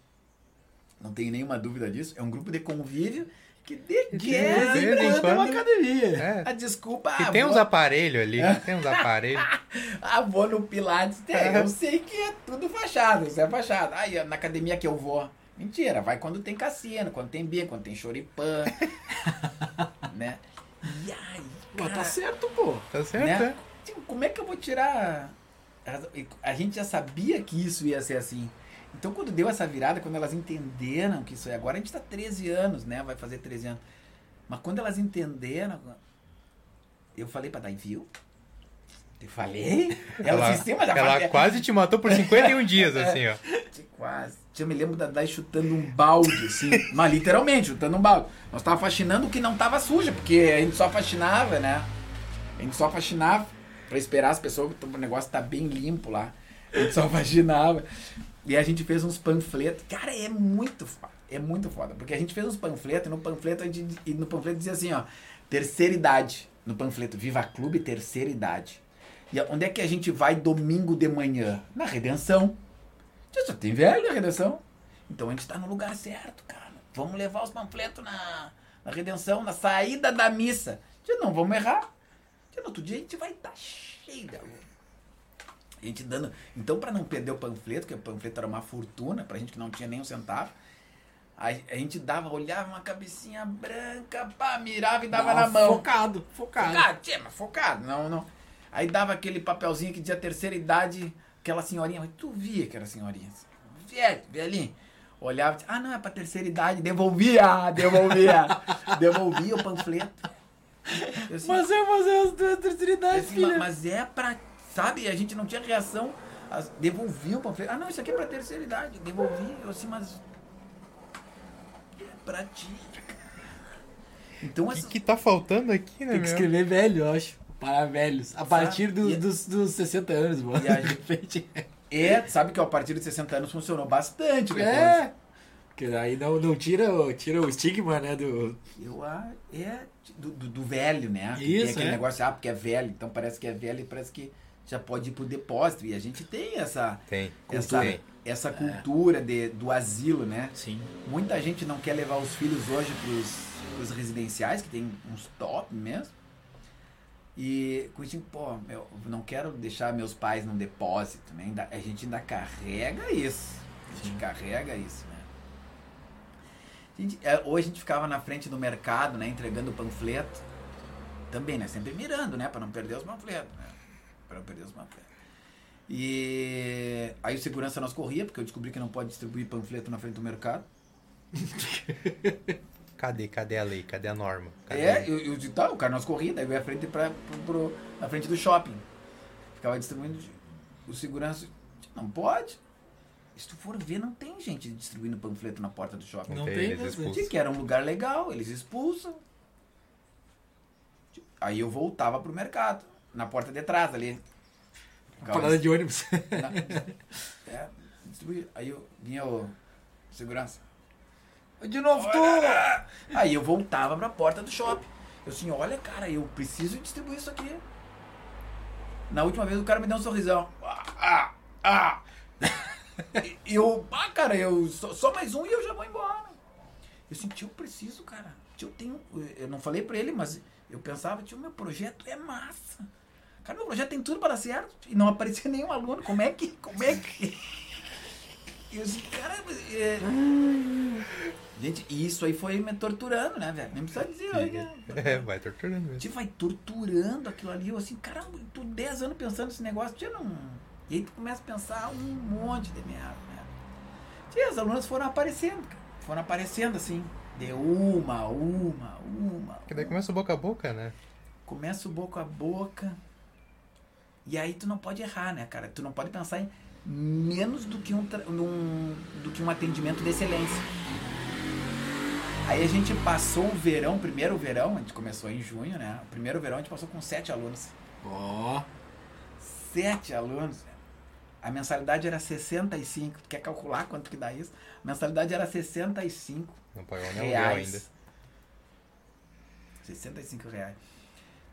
não tem nenhuma dúvida disso, é um grupo de convívio que de quando quando- é uma academia. É. A desculpa, E ah, tem uns aparelhos ali, tem uns *laughs* aparelhos. ah, vou no Pilates. Tem, eu sei que é tudo fachada, isso é fachada. Aí na academia que eu vou, mentira, vai quando tem cassino, quando tem bingo, quando tem choripã, *laughs* né? E aí, cara, tá certo, pô. Tá certo, né? é? Tipo, como é que eu vou tirar. A, gente já sabia que isso ia ser assim. Então, quando deu essa virada, quando elas entenderam que isso é. Agora a gente tá 13 anos, né? Vai fazer 13 anos. Mas quando elas entenderam, eu falei pra Dai, viu? Eu falei? Ela, disse, sim, mas já ela quase te matou por 51 *laughs* dias, assim, ó. Quase. Eu me lembro da Dai chutando um balde, assim. mas literalmente, chutando um balde. Nós tava faxinando o que não tava suja, porque a gente só faxinava, né? A gente só faxinava pra esperar as pessoas, o negócio tá bem limpo lá. A gente só *laughs* faxinava. E a gente fez uns panfletos. Cara, é muito foda. É muito foda. Porque a gente fez uns panfletos, e no panfleto, a gente, e no panfleto dizia assim, ó. Terceira idade. No panfleto, Viva Clube Terceira Idade. E onde é que a gente vai domingo de manhã? Na Redenção. Já tem velho na Redenção. Então a gente tá no lugar certo, cara. Vamos levar os panfletos na, na Redenção, na saída da missa. Já não vamos errar. Já no outro dia a gente vai estar cheio de aluno. A gente dando. Então, para não perder o panfleto, que o panfleto era uma fortuna, pra gente que não tinha nem um centavo, a, a gente dava, olhava uma cabecinha branca, pá, mirava e dava na mão. Focado, focado. Focado, tia, mas focado, não, não. Aí dava aquele papelzinho que dizia terceira idade, aquela senhorinha, mas tu via que era senhorinha. Velho, velhinho. Olhava, ah, não, é pra terceira idade, devolvia, devolvia, *laughs* devolvia o panfleto. Assim, Mas eu fazer as duas idade, assim, filha. mas é pra, sabe, a gente não tinha reação, as- devolvia o panfleto. Ah, não, isso aqui é pra terceira idade, devolvia. Eu assim, mas é pra ti. Então, O que, que tá faltando aqui, né, Tem que meu? escrever velho, eu acho. Para velhos. A partir dos, E- dos, dos 60 anos, mano. E a gente- É, sabe que ó, a partir de 60 anos funcionou bastante depois. É. Porque aí não, não tira, o- tira o estigma, né? Do... Eu, ah, é do, do, do velho, né? Que Isso, tem aquele é. negócio, ah, porque é velho, então parece que é velho e parece que já pode ir pro depósito. E a gente tem essa, Tem, essa, tem. essa cultura de, do asilo, né? Sim. Muita gente não quer levar os filhos hoje pros, pros residenciais, que tem uns top mesmo. E com isso, pô, eu não quero deixar meus pais num depósito, né? Ainda- a gente ainda carrega isso. A gente carrega isso, né? A gente- é, hoje a gente ficava na frente do mercado, né? Entregando panfleto. Também, né? Sempre mirando, né? Pra não perder os panfletos, né? Pra não perder os panfletos. E aí o segurança nós corria, porque eu descobri que não pode distribuir panfleto na frente do mercado. *laughs* Cadê, cadê a lei? Cadê a norma? Cadê? É, eu, eu, tá, o cara nós corria, daí eu ia à frente pra, pro, pro- na frente do shopping. Ficava distribuindo. O segurança. Não pode. Se tu for ver, não tem gente distribuindo panfleto na porta do shopping. Não tem, tem expulsam. Tinha que era um lugar legal, eles expulsam. Aí eu voltava pro mercado, na porta de trás ali. Ficava Parada de ônibus. na- é, distribuía. Aí eu vinha o segurança. De novo, tu! Aí eu voltava pra porta do shopping. Eu assim, olha, cara, eu preciso distribuir isso aqui. Na última vez o cara me deu um sorrisão. Ah, ah, ah. E eu, ah, cara, eu só, só mais um e eu já vou embora. Eu senti, eu preciso, cara. Tio, eu tenho. Eu não falei pra ele, mas eu pensava, tio, meu projeto é massa. Cara, meu projeto tem tudo para dar certo. E não aparecia *laughs* nenhum aluno. Como é que. Como é que. E eu disse, cara, é... Gente, isso aí foi me torturando, né, velho? Nem precisa dizer, né? *laughs* É, vai torturando mesmo. Te vai torturando aquilo ali. Eu assim, caramba, tu 10 anos pensando nesse negócio, tia, não. E aí tu começa a pensar um monte de merda, né? Tia, as alunas foram aparecendo, cara. Foram aparecendo assim. De uma, uma, uma. Que daí começa o boca a boca, né? Começa o boca a boca. E aí tu não pode errar, né, cara? Tu não pode pensar em menos do que um, num- do que um atendimento de excelência. Aí a gente passou o verão, primeiro verão, a gente começou em junho, né? O primeiro verão a gente passou com sete alunos. Ó. Sete alunos. A mensalidade era 65. Tu quer calcular quanto que dá isso? A mensalidade era 65 Não pagou nem reais. ainda. 65 reais.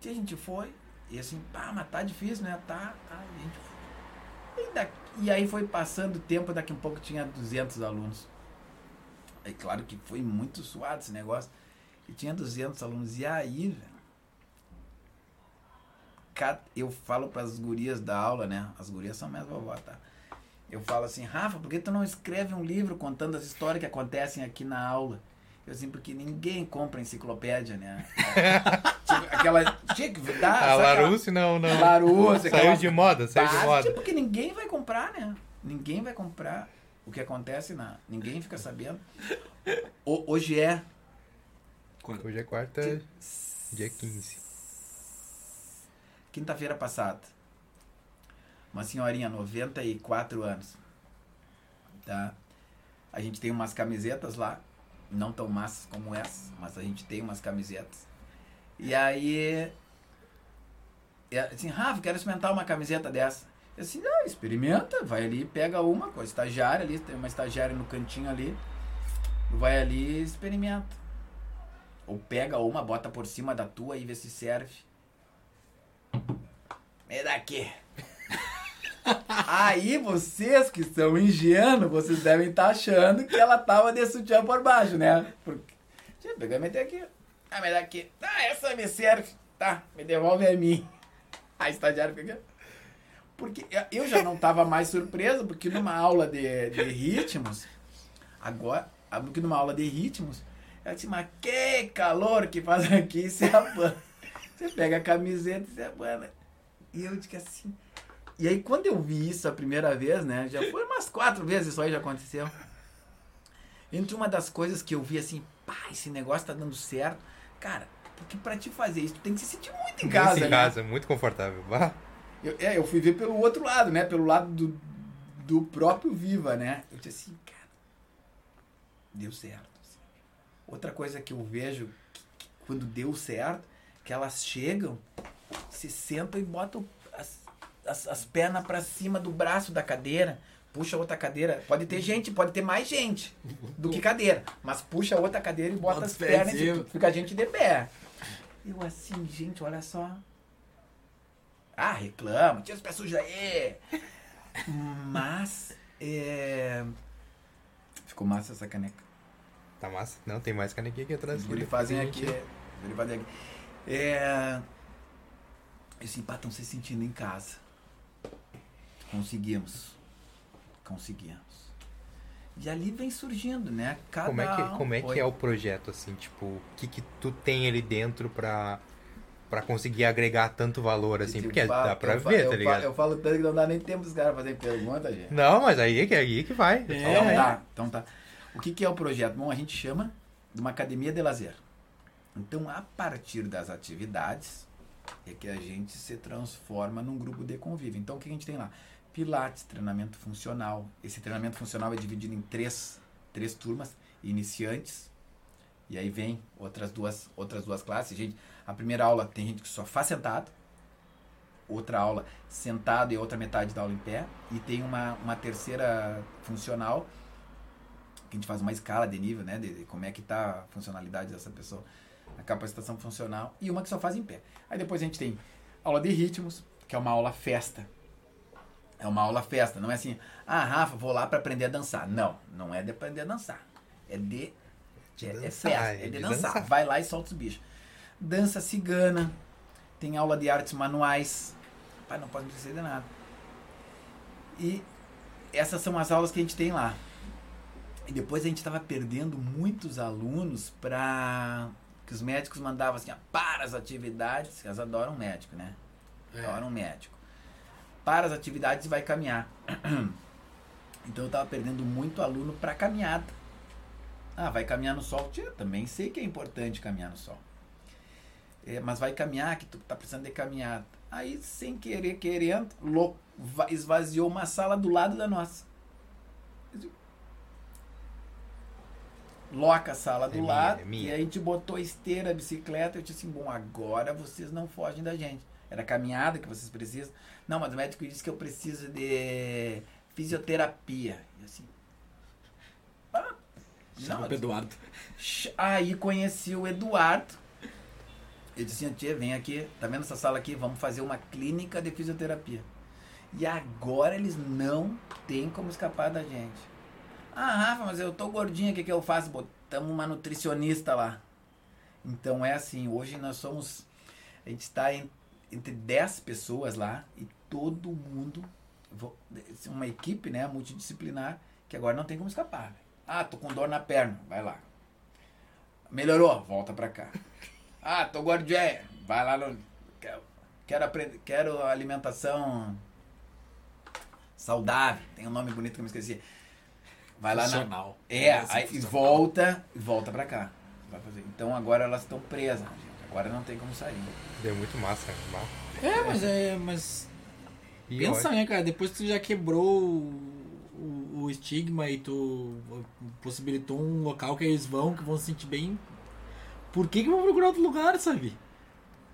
E a gente foi, e assim, pá, mas tá difícil, né? Tá, tá. E, a gente foi. E, daqui- e aí foi passando o tempo, daqui a pouco tinha 200 alunos. É claro que foi muito suado esse negócio. E tinha 200 alunos. E aí, velho, eu falo para as gurias da aula, né? As gurias são minhas vovó, tá? Eu falo assim, Rafa, por que tu não escreve um livro contando as histórias que acontecem aqui na aula? Eu assim, porque ninguém compra enciclopédia, né? *laughs* tipo, aquela. Tinha que dar. A aquela- Larousse não, não. Larousse, Saiu aquela de moda, saiu de moda. tipo, porque ninguém vai comprar, né? Ninguém vai comprar o que acontece na. Ninguém fica sabendo. O- hoje é Hoje é quarta, dia 15. Quinta-feira passada. Uma senhorinha, 94 anos. Tá? A gente tem umas camisetas lá, não tão massas como essa, mas a gente tem umas camisetas. E aí. é assim, Rafa, quero experimentar uma camiseta dessa. Eu assim, ah, experimenta, vai ali, pega uma com a estagiária ali, tem uma estagiária no cantinho ali. Vai ali e experimenta. Ou pega uma, bota por cima da tua e vê se serve. Me daqui. Aí vocês que são ingênuos, vocês devem estar achando que ela tava de sutiã por baixo, né? Porque. Eu pegar e meter aqui. Ah, me dá aqui. Ah, essa me serve. Tá, me devolve a mim. A estagiária fica. Porque eu já não tava mais surpreso, porque numa aula de, de ritmos, agora, porque numa aula de ritmos, ela disse, mas que calor que faz aqui, se abana. Você pega a camiseta e se abana. E eu disse assim. E aí quando eu vi isso a primeira vez, né? Já foi umas quatro vezes isso aí já aconteceu. Entre uma das coisas que eu vi assim, pá, esse negócio tá dando certo. Cara, porque pra te fazer isso, tu tem que se sentir muito em casa, Muito né? em casa, muito confortável. Bah, Eu, é, eu fui ver pelo outro lado, né? Pelo lado do, do próprio Viva, né? Eu disse assim, cara, deu certo. assim. Outra coisa que eu vejo que- que quando deu certo, que elas chegam, se sentam e botam as, as, as pernas pra cima do braço da cadeira, puxa outra cadeira. Pode ter gente, pode ter mais gente do que cadeira, mas puxa outra cadeira e bota, Bota as pernas e fica a gente de pé. Eu assim, gente, olha só. Ah, reclama, tira os pés sujos aí. Mas, é... Ficou massa essa caneca. tá massa. Não, tem mais canequinha aqui atrás. Depois fazem aqui. guri fazem aqui. É... Esse pá, estão se sentindo em casa. Conseguimos. Conseguimos. E ali vem surgindo, né? Cada Como é que, como é, que é o projeto, assim? Tipo, o que que tu tem ali dentro pra, pra conseguir agregar tanto valor, assim? Eu Porque dá pra ver, tá ligado? Eu falo tanto que não dá nem tempo dos caras fazerem pergunta, gente. Não, mas aí é que, aí que vai. É. Então tá, então tá. O que, que é o projeto? Bom, a gente chama de uma academia de lazer. Então, a partir das atividades, é que a gente se transforma num grupo de convívio. Então, o que a gente tem lá? Pilates, treinamento funcional. Esse treinamento funcional é dividido em três, três turmas, iniciantes. E aí vem outras duas, outras duas classes. Gente, a primeira aula tem gente que só faz sentado. Outra aula sentado e outra metade da aula em pé. E tem uma, uma terceira funcional que a gente faz uma escala de nível, né? De, de como é que tá a funcionalidade dessa pessoa, a capacitação funcional, e uma que só faz em pé. Aí depois a gente tem aula de ritmos, que é uma aula festa. É uma aula festa, não é assim, ah, Rafa, vou lá para aprender a dançar. Não, não é de aprender a dançar. É de, De é, é dançar, festa, é é de, de dançar. dançar. Vai lá e solta os bichos. Dança cigana, tem aula de artes manuais. Pai, não pode me dizer de nada. E essas são as aulas que a gente tem lá. E depois a gente tava perdendo muitos alunos pra. Que os médicos mandavam assim, ó, para as atividades, elas adoram médico, né? Adoram médico. Para as atividades e vai caminhar. *clears throat* Então eu tava perdendo muito aluno pra caminhada. Ah, vai caminhar no sol. Tia, também sei que é importante caminhar no sol. É, mas vai caminhar, que tu tá precisando de caminhada. Aí, sem querer, querendo, lou- va- esvaziou uma sala do lado da nossa. Loca a sala do É minha, lado. é minha. E a gente botou esteira, bicicleta. Eu disse assim: bom, agora vocês não fogem da gente. Era caminhada que vocês precisam. Não, mas o médico disse que eu preciso de fisioterapia. E assim. ah, Chama pro Eduardo. Aí conheci o Eduardo. Ele disse assim, tia, vem aqui, tá vendo essa sala aqui? Vamos fazer uma clínica de fisioterapia. E agora eles não têm como escapar da gente. Ah, Rafa, mas eu tô gordinha, o que, que eu faço? Botamos uma nutricionista lá. Então é assim, hoje nós somos. A gente está entre 10 pessoas lá e todo mundo. Uma equipe, né, multidisciplinar, que agora não tem como escapar. velho. Ah, tô com dor na perna, vai lá. Melhorou, volta pra cá. Ah, tô gordinha, vai lá no. Quero, aprender, quero alimentação saudável, tem um nome bonito que eu me esqueci. Vai lá na. Funcional. É, Assim, aí e funcional. volta e volta pra cá. Vai fazer. Então agora elas estão presas, gente. Agora não tem como sair. Deu muito massa. massa. É, mas é. Mas. E Pensa, olha, né, cara? Depois que tu já quebrou o, o, o estigma e tu possibilitou um local que eles vão, que vão se sentir bem. Por que, que vão procurar outro lugar, sabe?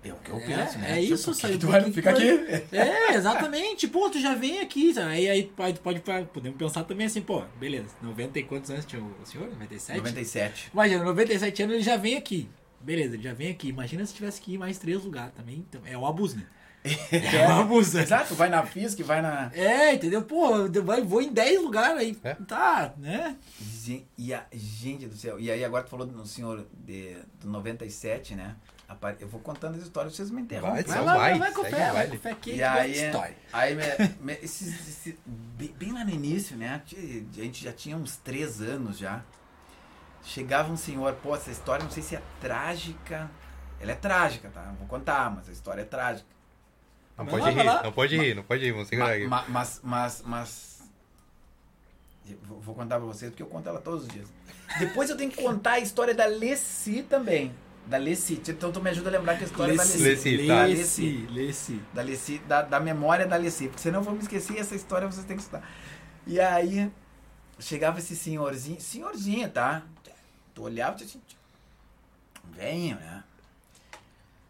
É o que eu É, penso, né? é isso, que sabe? que tu vai, que que fica vai- aqui. É, exatamente. Pô, tu já vem aqui. sabe? Aí, aí pode, pode, podemos pensar também assim, pô, beleza. 90 e quantos anos tinha o senhor? 97? 97. Imagina, 97 anos ele já vem aqui. Beleza, ele já vem aqui. Imagina se tivesse que ir mais três lugares também. Então, é um abuso, né? *laughs* É um abuso. Exato, vai na FISC, vai na. É, entendeu? Pô, eu vou- em 10 lugares aí. É. Tá, né? Gen- E a gente do céu. E aí agora tu falou no senhor de, do 97, né? Eu vou contando as histórias, vocês me interrompem. Vai, Só vai, vai com fé, vai com fé que E gosta aí, história. aí me, me- esses- esse- bem, bem lá no início, né? A gente já tinha uns três anos já. Chegava um senhor, pô, essa história não sei se é trágica. Ela é trágica, tá? Não vou contar, mas a história é trágica. Não Vai pode lá, vai rir, lá. não pode rir, não pode rir, vamos segurar aqui. ma- mas, mas, mas. Vou vou contar pra vocês porque eu conto ela todos os dias. Depois eu tenho que contar a história da Leci também. Da Leci. Então tu me ajuda a lembrar que a história da Leci. Leci, tá. Leci, Leci. Da Leci, da, da memória da Leci. Porque senão eu vou me esquecer e essa história vocês têm que estudar. E aí, chegava esse senhorzinho, senhorzinho, tá? Tu olhava e assim, venho, né?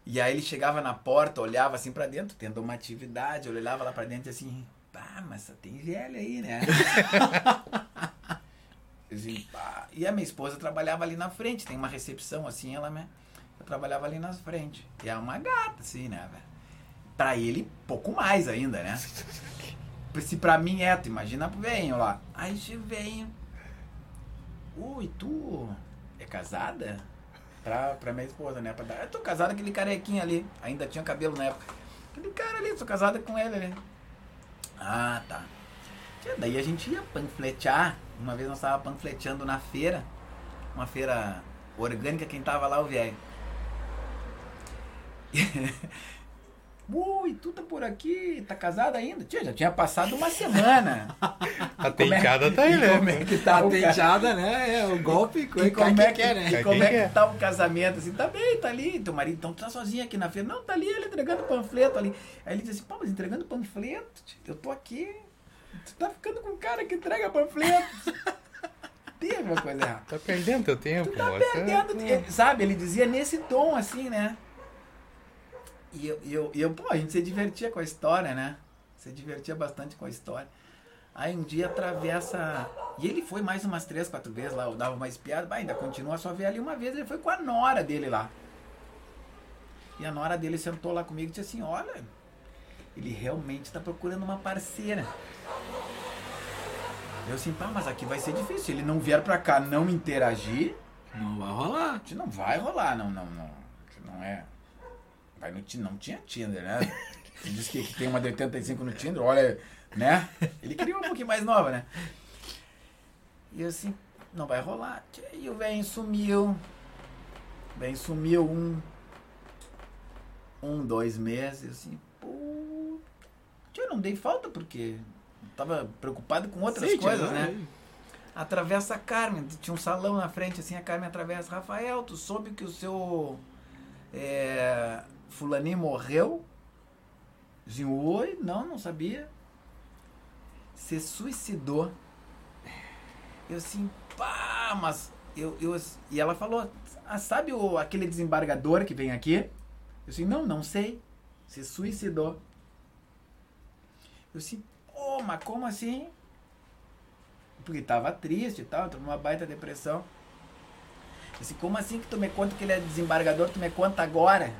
E aí ele chegava na porta, olhava assim pra dentro, tendo uma atividade, olhava lá pra dentro e assim, pá, mas só tem velho aí, né? *laughs* Assim, pá. E a minha esposa trabalhava ali na frente, tem uma recepção assim, ela, né? Trabalhava ali na frente. E é uma gata, assim, né, velho? Pra ele, pouco mais ainda, né? *laughs* Se pra mim é, tu imagina pro venho lá. Aí venho. Ui, tu é casada? Pra, pra minha esposa, né? Pra dar. Eu tô casada com aquele carequinho ali. Ainda tinha cabelo na época. Aquele cara ali, tô casada com ele ali. Ah, tá. Daí a gente ia panfletear. Uma vez nós tava panfleteando na feira. Uma feira orgânica, quem tava lá, o velho. *laughs* Ui, tu tá por aqui, tá casada ainda? Tia, já tinha passado uma semana. *laughs* A tenteada tá aí, E como né? é que tá A tenteada, né? É o golpe. e que como é que, quer, né? e como é Quem que quer? tá o casamento? Assim, tá bem, tá ali. Teu marido, então tu tá sozinho aqui na feira. Não, tá ali ele entregando panfleto ali. Aí ele diz assim, pô, mas entregando panfleto? tia, Eu tô aqui. Tu tá ficando com um cara que entrega panfleto. *laughs* Teve uma coisa errada. Tá perdendo teu tempo, Tu tá moça. perdendo, ele- sabe? Ele dizia nesse tom, assim, né? E eu, e eu, e eu, pô, a gente se divertia com a história, né? Se divertia bastante com a história. Aí um dia atravessa. E ele foi mais umas três, quatro vezes lá, eu dava uma espiada, bah, ainda continua só ver ali uma vez, ele foi com a nora dele lá. E a nora dele sentou lá comigo e disse assim, olha, ele realmente está procurando uma parceira. Eu assim, pá, mas aqui vai ser difícil. Se ele não vier pra cá não interagir, Não vai rolar. não vai rolar, não, não, não. Não é. No, Ti- não tinha Tinder, né? Você disse que, que tem uma de 85 no Tinder, olha, né? Ele queria uma um pouquinho mais nova, né? E eu assim, não vai rolar. E o velho sumiu. O velho sumiu um, um, dois meses, assim, pô. Eu não dei falta porque tava preocupado com outras Sim, coisas, né? Atravessa a Carmen, tinha um salão na frente, assim, a Carmen atravessa. Rafael, tu soube que o seu é, fulaninho morreu? Dizia, oi? Não, não sabia. Se suicidou. Eu assim, pá, mas eu, eu e ela falou, ah, sabe o, aquele desembargador que vem aqui? Eu assim, não, não sei. Se suicidou. Eu assim, pô, mas como assim? Porque tava triste e tal, tava numa baita depressão. Eu assim, como assim que tu me conta que ele é desembargador, tu me conta agora?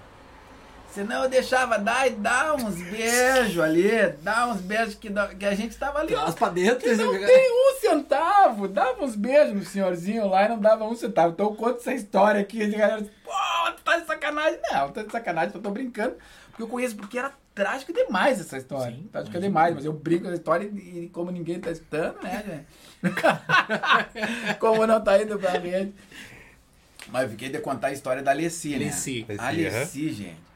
Senão eu deixava dar e dar uns beijos ali, dar uns beijos que, que a gente tava ali. Traz pra dentro. Que não tem um centavo. Dava uns beijos no senhorzinho lá e não dava um centavo. Então eu conto essa história aqui. A galera diz, pô, tu tá de sacanagem. Não, tá de sacanagem, eu tô brincando. Porque eu conheço, porque era trágico demais essa história. Sim, trágico imagina. demais, mas eu brinco com a história e, e como ninguém tá escutando, né, gente? *laughs* como não tá indo pra rede. Mas eu fiquei de contar a história da Alessi, né? Alessi. Alessi, gente.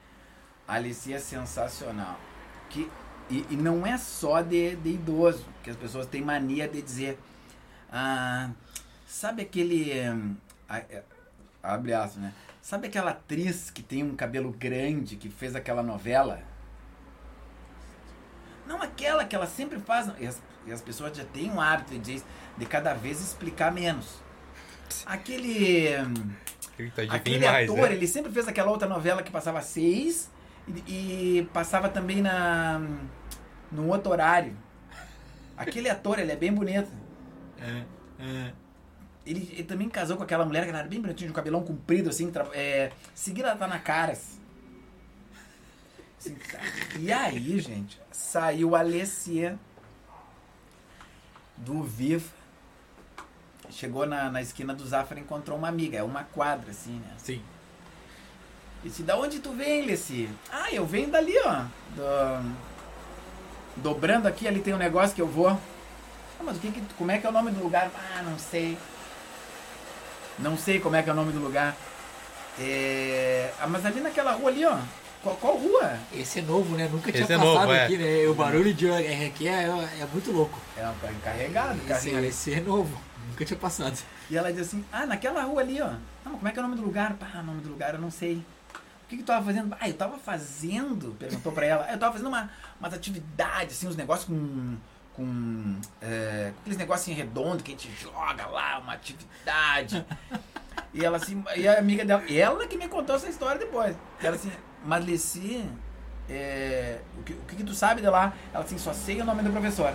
A Alessi é sensacional. Que, e, e não é só de, de idoso, que as pessoas têm mania de dizer. Ah, sabe aquele. a- é, abre aspas, né? Sabe aquela atriz que tem um cabelo grande, que fez aquela novela? Não aquela que ela sempre faz. E as, e as pessoas já têm um hábito de de cada vez explicar menos. Aquele. Ele tá Aquele mais, ator, né? ele sempre fez aquela outra novela que passava seis e, e passava também na num outro horário. Aquele ator, ele é bem bonito. É, é. Ele, ele também casou com aquela mulher que era bem bonitinha, de um cabelão comprido, assim, tra- é, seguida tá na caras. Assim, tá. e aí, gente, saiu a Alessia do Viva. Chegou na, na esquina do Zafra e encontrou uma amiga. É uma quadra, assim, né? Sim. E disse, da onde tu vem, Leci? Ah, eu venho dali, ó. Do... Dobrando aqui, ali tem um negócio que eu vou. Ah, mas o que que, tu- como é que é o nome do lugar? Ah, não sei. Não sei como é que é o nome do lugar. É... Ah, mas ali naquela rua ali, ó. Qual, qual rua? Esse é novo, né? Nunca tinha Esse é passado novo, é. aqui, né? O barulho de é, aqui é, é muito louco. É um carro encarregado, Esse, carrinho ali. esse é novo. Nunca tinha passado. E ela diz assim, ah, naquela rua ali, ó. Ah, mas como é que é o nome do lugar? Pá, o nome do lugar eu não sei. Que que tu tava fazendo? Ah, eu tava fazendo, perguntou pra ela. Eu tava fazendo uma, umas atividades, assim, uns negócios com... Com, é, com aqueles negocinhos redondos que a gente joga lá, uma atividade. E ela assim, e a amiga dela, ela que me contou essa história depois. Ela assim, mas Leci, é, o, que, o que que tu sabe de lá? Ela assim, só sei o nome do professor,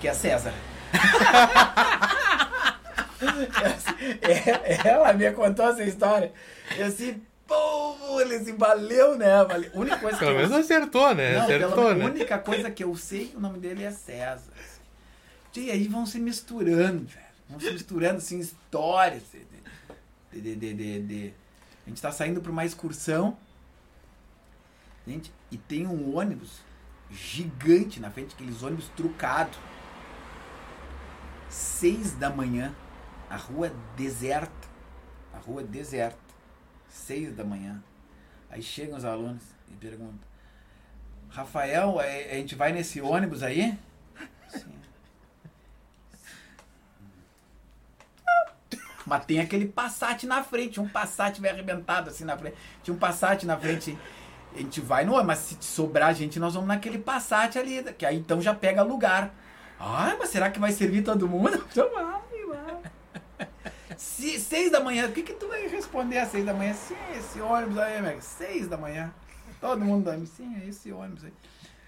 que é César. *laughs* É, ela me contou essa história. Eu assim, ele assim, valeu, né? Valeu. A única coisa que Pelo eu- menos acertou, né? não, acertou, pela né? única coisa que eu sei o nome dele é César. E aí vão se misturando, velho. Vão se misturando, assim, histórias. De, de, de- de- A gente tá saindo pra uma excursão. Gente, e tem um ônibus gigante na frente, aqueles ônibus trucados. Seis da manhã, a rua deserta. A rua deserta. Seis da manhã. Aí chegam os alunos e perguntam: Rafael, é- a gente vai nesse ônibus aí? Sim. Mas tem aquele Passat na frente, um Passat vai arrebentado assim na frente. Tinha um Passat na frente. A gente vai no mas se sobrar gente, nós vamos naquele Passat ali, que aí então já pega lugar. Ai, mas será que vai servir todo mundo? *laughs* Então vai, vai. Se, seis da manhã, o que, que tu vai responder às seis da manhã? Sim, esse ônibus aí, Meg. Seis da manhã. Todo mundo dorme. Sim, é esse ônibus aí.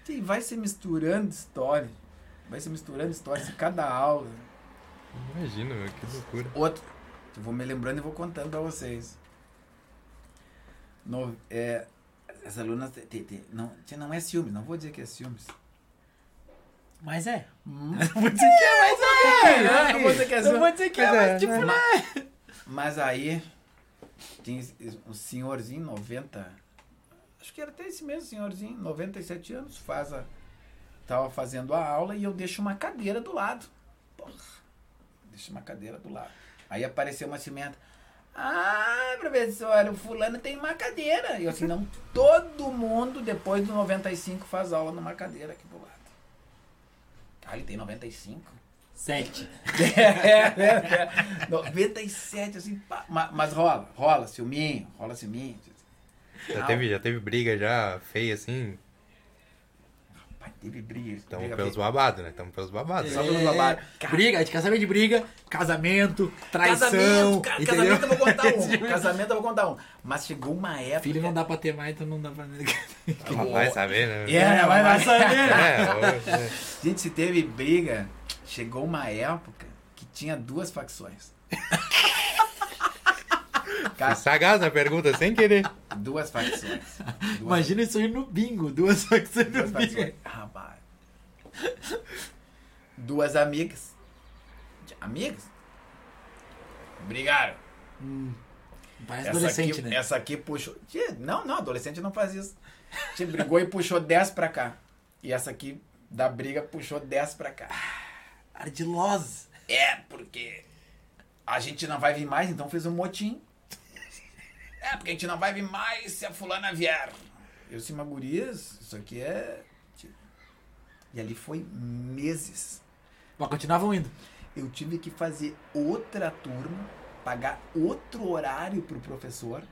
Sim, vai se misturando história. Vai se misturando histórias em cada aula. Imagina, meu, que loucura. Outro. Eu vou me lembrando e vou contando pra vocês. No, é, as alunas. te- te- te- não, tia, não é ciúmes, não vou dizer que é ciúmes. Mas é. Não vou dizer que é, mas é. né? Não vou dizer que é Não ciúmes. vou dizer que é, Mas é, mas tipo, né? né? Mas aí, tinha um senhorzinho, 90. Acho que era até esse mesmo senhorzinho, 97 anos, faz a. Tava fazendo a aula e eu deixo uma cadeira do lado. Porra, deixo uma cadeira do lado. Aí apareceu uma cimenta. Ah, professor, o fulano tem uma cadeira. E eu assim, não, todo mundo depois do 95 faz aula numa cadeira aqui do lado. Ah, ele tem 95? Sete. é, é, é. 97, assim, pá. Ma- Mas, rola, rola, ciúminho, rola ciúminho. Já teve, já teve briga já feia assim? Teve briga. Estamos pelos babados, né? Estamos pelos babados. Só pelos babados. Cara, É. Briga, a gente quer saber de briga, casamento, traição. Casamento, ca- entendeu? casamento eu vou contar um. *laughs* Casamento eu vou contar um. Mas chegou uma época. Filho não dá pra ter mais, então não dá pra. Vai saber, né? É, vai, vai saber. É, *laughs* é. Gente, se teve briga, chegou uma época que tinha duas facções. *laughs* Cara, Sagaz na pergunta, sem querer. duas facções. *laughs* Duas, Imagina isso aí no bingo, duas facções duas no bingo. facções. Rapaz. Duas amigas. Amigas? Brigaram. Parece Essa adolescente, aqui, né? essa aqui puxou. Não, não, adolescente não faz isso. Tia, brigou e puxou 10 pra cá. E essa aqui da briga puxou 10 pra cá. Ardilosa. É, porque a gente não vai vir mais, então fez um motim. É, porque a gente não vai vir mais se a fulana vier. Eu disse, mas gurias, isso aqui é... E ali foi meses. Mas continuavam indo. Eu tive que fazer outra turma, pagar outro horário pro professor.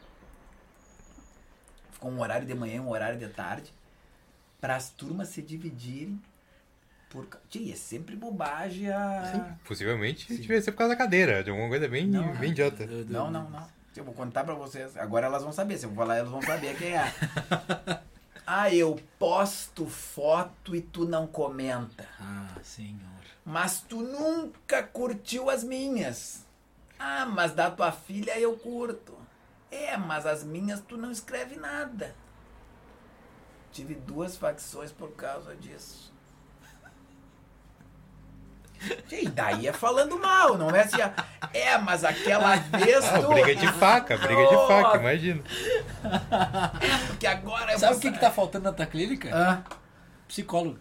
Ficou um horário de manhã e um horário de tarde. Para as turmas se dividirem. Por... Tia, é sempre bobagem a... Possivelmente devia ser por causa da cadeira, de alguma coisa bem, Não, bem idiota. Não, não, não. Eu vou contar pra vocês. Agora elas vão saber. Se eu falar, elas vão saber quem é. *laughs* ah, eu posto foto e tu não comenta. Ah, senhor. Mas tu nunca curtiu as minhas. Ah, mas da tua filha eu curto. É, mas as minhas tu não escreve nada. Tive duas facções por causa disso. E daí é falando mal, não é assim, é, mas aquela vez Ah, tu... briga de faca, briga de faca, imagina. Porque agora Sabe o que, que tá faltando na tua clínica? Ah, Psicólogo.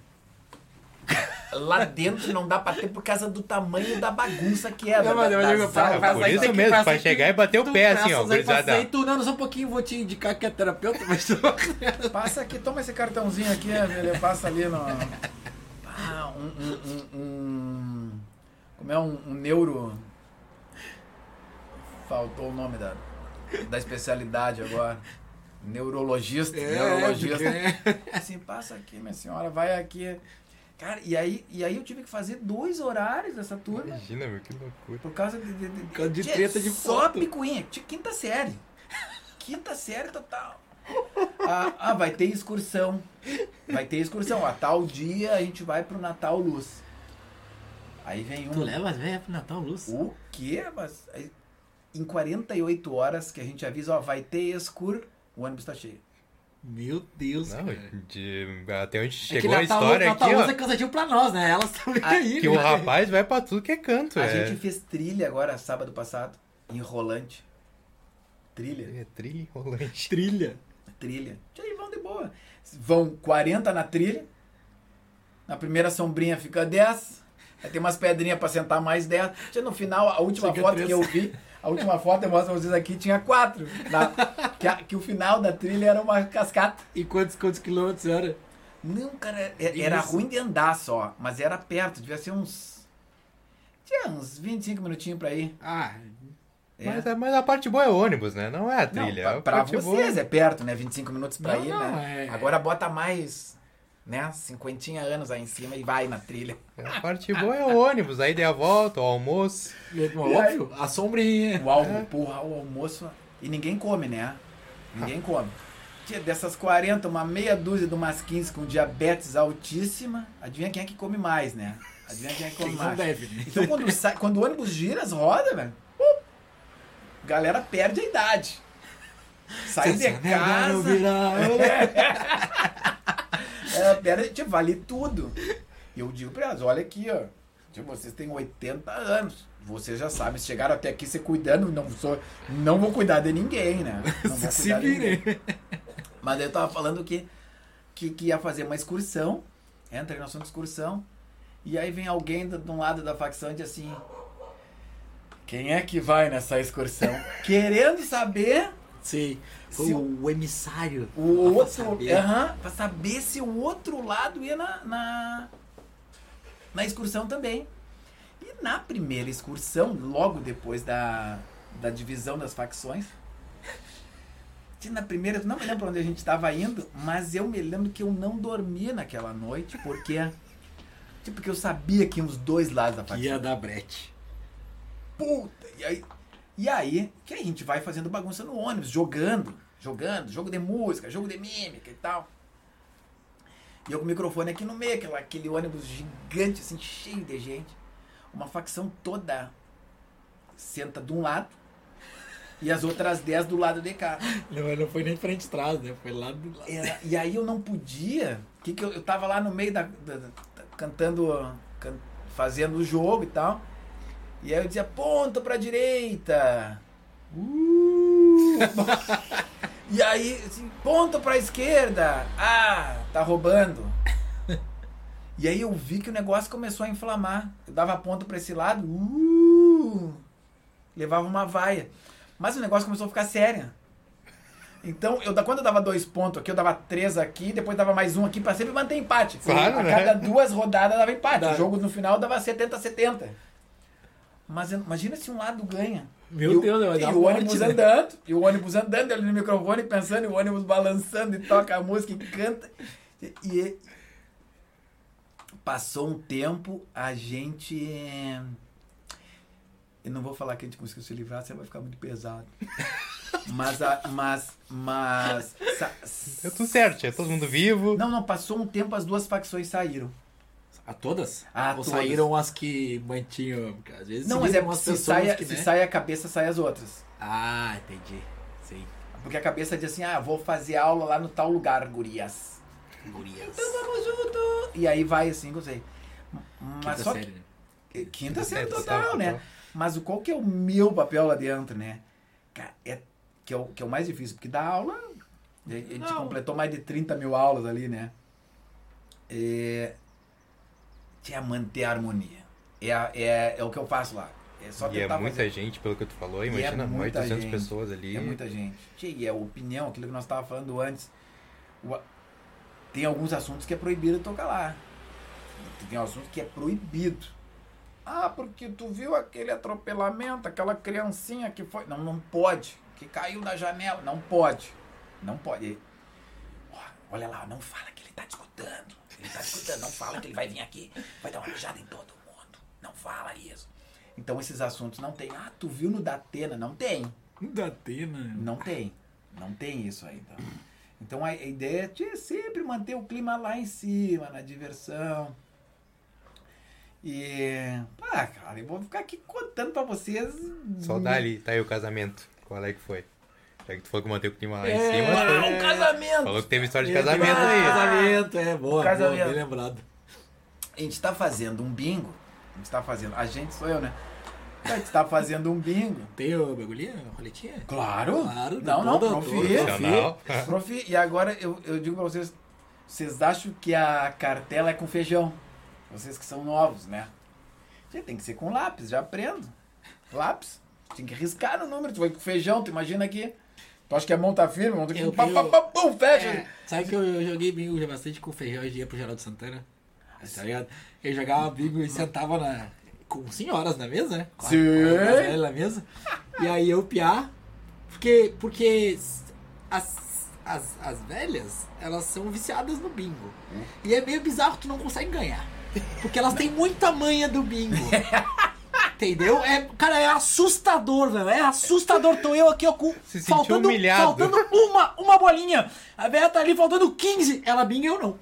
lá dentro não dá pra ter por causa do tamanho da bagunça que é. Não, da- mas eu digo, pra- pra por sair isso mesmo, pra chegar e bater o pé, assim, ó, gurizada. aí, tu, não, só um pouquinho, vou te indicar que é terapeuta, *laughs* mas tu... Passa aqui, toma esse cartãozinho aqui, ele passa ali no. Um. um, um, como é um, um neuro. Faltou o nome da, da especialidade agora. Neurologista. neurologista. Assim, passa aqui, minha senhora, vai aqui. Cara, e aí, e aí eu tive que fazer dois horários dessa turma. Imagina, meu, que loucura. Por causa de. De, de, causa de treta de Só foto. picuinha. Tia, Quinta série. Quinta série total. Ah, ah, vai ter excursão. Vai ter excursão. A tal dia a gente vai pro Natal Luz. Aí vem Tu um. leva as velhas pro Natal, Luz? O quê? Mas em 48 horas que a gente avisa, ó, vai ter excur, o ônibus tá cheio. Meu Deus, Não, cara. de, até onde É que chegou a Natal, história Natal aqui, Luz ó. é cansativo pra nós, né? Elas também Ah, aí, Que né? o rapaz vai pra tudo que é canto, A é. gente fez trilha agora, sábado passado, em Rolante. Trilha. É trilha enrolante. Trilha. Trilha. Aí vão de boa. Vão 40 na trilha. Na primeira sombrinha fica 10. Aí tem umas pedrinhas pra sentar mais 10. Tinha no final, a última Chega foto três. que eu vi, a última foto eu mostro pra vocês aqui, tinha 4. que, que o final da trilha era uma cascata. E quantos, quantos quilômetros era? Não, cara, é- era Isso. ruim de andar só, mas era perto, devia ser uns. Tinha uns 25 minutinhos pra ir. Ah, É. Mas, a- mas a parte boa é o ônibus, né? Não é a Não, trilha. pra, a pra parte vocês boa... é perto, né? 25 minutos pra Não, ir, não, né? é- Agora bota mais, né? 50 anos aí em cima e vai na trilha. A parte boa é o ônibus, aí dê a volta, o almoço. óbvio, a sombrinha. O almo, porra, o almoço. E ninguém come, né? Ninguém come. Tia, dessas 40, uma meia dúzia de umas 15 com diabetes altíssima. Adivinha quem é que come mais, né? Adivinha quem é que come Quem não mais. deve, né? Então quando, sai, quando o ônibus gira as rodas, velho, galera perde a idade. Sai de casa. *laughs* É, pera, tipo, vale tudo. Eu digo pra elas, olha aqui, ó. Tipo, vocês têm 80 anos. Vocês já sabem, se chegaram até aqui se cuidando, não, sou, não vou cuidar de ninguém, né? Não *laughs* vou Se cuidar de ninguém. Mas eu tava falando que, que, que ia fazer uma excursão. Entra em assunto de excursão. E aí vem alguém de um lado da facção e diz assim: Quem é que vai nessa excursão? *laughs* Querendo saber Sim. Se o, o emissário. o pra outro. saber. Aham, pra saber se o outro lado ia na, na, na excursão também. E na primeira excursão, logo depois da, da divisão das facções, na primeira, não me lembro pra onde a gente estava indo, mas eu me lembro que eu não dormi naquela noite, porque. Tipo, porque eu sabia que os dois lados da facção. ia dar brete. Puta! E aí, e aí que a gente vai fazendo bagunça no ônibus, jogando, jogando, jogo de música, jogo de mímica e tal. E eu com o microfone aqui no meio, aquela, aquele ônibus gigante, assim, cheio de gente. Uma facção toda senta de um lado e as outras 10 do lado de cá. *laughs* Não, não foi nem frente trás, né? Foi lá do lado. Era- e aí eu não podia. Que que eu, eu tava lá no meio da. da- da- cantando. can- fazendo o jogo e tal. E aí eu dizia, ponta pra direita. Uh! *laughs* e aí, assim, ponta pra esquerda. Ah, tá roubando. E aí eu vi que o negócio começou a inflamar. Eu dava ponto pra esse lado. Uh! levava uma vaia. Mas o negócio começou a ficar sério. Então, eu, da- quando eu dava dois pontos aqui, eu dava três aqui, depois dava mais um aqui pra sempre manter empate. Claro, a né? cada duas rodadas dava empate. Dá. O jogo no final dava 70 a 70. Mas eu- imagina se um lado ganha. Meu E o- Deus, vai e dar o morte, ônibus né? andando, e o ônibus andando, ele no microfone pensando, e o ônibus balançando, e toca a música e canta. E, e- passou um tempo, a gente. Eu não vou falar que a gente conseguiu se livrar, senão vai ficar muito pesado. *laughs* Mas, a, mas, mas. sa- Deu tudo certo, é todo mundo vivo. Não, não, passou um tempo, as duas facções saíram. A todas? Ah, Ou todas. saíram as que mantinham. Às vezes Não, mas é umas se sai, a- que, se né? sai a cabeça, sai as outras. Ah, entendi. Sim. Porque a cabeça diz assim, ah, vou fazer aula lá no tal lugar, gurias. Gurias. Então vamos junto. E aí vai assim, eu sei. Mas Quinta só série, né? que, quinta série total, série né? total. Mas qual que é o meu papel lá dentro, né? Cara, é que é o, que é o mais difícil, porque dar aula, a gente Não. completou mais de 30 mil aulas ali, né? É, é manter a harmonia. É, a- é, é o que eu faço lá. É só E é muita fazer. gente, pelo que tu falou. É Imagina, mais de 200 gente. pessoas ali. É muita gente. E é opinião, aquilo que nós estávamos falando antes. Tem alguns assuntos que é proibido tocar lá. Tem um assunto que é proibido. Ah, porque tu viu aquele atropelamento, aquela criancinha que foi. Não, não pode. Que caiu da janela. Não pode. Não pode. Olha lá, não fala que ele tá discutindo. Ele tá discutindo, não fala que ele vai vir aqui, vai dar uma mijada em todo mundo. Não fala isso. Então esses assuntos não tem. Ah, tu viu no Datena? Não tem. Da Atena. Não tem. Não tem isso aí. Então, então a, a ideia é sempre manter o clima lá em cima, na diversão. E. Ah, cara, eu vou ficar aqui contando pra vocês. Só dá ali, tá aí o casamento. Qual é que foi? Já que tu falou que manteve o clima lá em É, cima. Ah, foi- um casamento! Falou que teve história de É, casamento ah, aí. Casamento, é, boa, Casamento. boa, bem lembrado. A gente tá fazendo um bingo. A gente tá fazendo. A gente sou eu, né? A gente tá fazendo um bingo. Tem o bagulhinho, roletinha? Claro! Claro, não, não, toda- profi. *laughs* Profi, e agora eu, eu digo pra vocês, vocês acham que a cartela é com feijão? Vocês que são novos, né? Gente, tem que ser com lápis, já aprendo. Lápis, tem que riscar no número, tu vai com feijão, tu imagina aqui. Tu acha que a mão tá firme, mão tá aqui, pá, pá, pá, pum, fecha. É, sabe que eu, eu joguei bingo já bastante com feijão e ia pro Geraldo Santana? Tá ligado? Eu jogava bingo e sentava na, com senhoras na mesa, né? Com Sim. na mesa. E aí eu piar. Porque, porque as, as, as velhas, elas são viciadas no bingo. E é meio bizarro, tu não consegue ganhar. Porque elas têm muita manha do bingo. *laughs* Entendeu? É, cara, é assustador, velho. É assustador. Tô eu aqui, ó, com, Se faltando, humilhado. faltando uma, uma bolinha. A velha tá ali faltando 15. Ela binga eu não.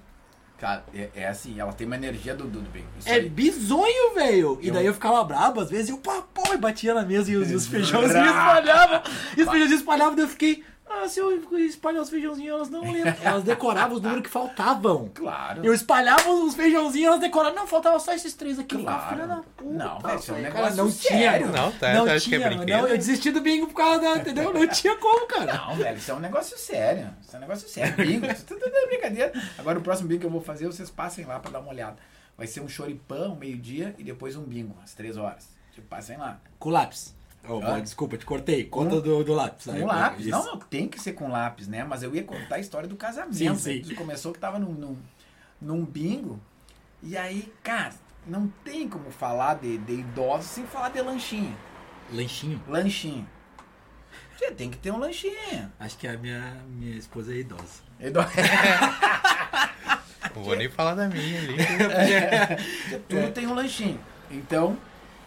Cara, é, é assim, ela tem uma energia do, bingo. Isso É aí. bizonho, velho. E Eu- daí eu ficava brabo, às vezes, e eu pá, pá, e batia na mesa e os, os feijãozinhos espalhavam. E os feijãozinhos espalhavam, daí eu fiquei. Ah, se eu espalhar os feijãozinhos, elas não lembram. Elas decoravam os números que faltavam. *laughs* Claro. Eu espalhava os feijãozinhos, elas decoravam. Não, faltava só esses três aqui. Claro. Filha da puta. Não, velho, isso é um negócio não sério. tinha. Não, tá, não acha que é tinha, brinquedo? não, eu desisti do bingo por causa da, entendeu? Não tinha como, cara. Não, velho, isso é um negócio sério. Isso é um negócio sério. Bingo, isso tudo é brincadeira. Agora o próximo bingo que eu vou fazer, vocês passem lá pra dar uma olhada. Vai ser um choripão, meio-dia, e depois um bingo, às três horas. Tipo, passem lá. Com lápis. Oh, Ah. Desculpa, te cortei. Conta do, do lápis. Com Aí, lápis. isso. Não, não, tem que ser com lápis, né? Mas eu ia contar a história do casamento. Sim, sim. né? Começou que tava num, num, num bingo. E aí, cara, não tem como falar de, de idosos sem falar de lanchinho. Lanchinho. Lanchinho. Você tem que ter um lanchinho. Acho que a minha, minha esposa é idosa. Ido- *laughs* Não vou nem falar da minha ali. Tudo tem um lanchinho. Então,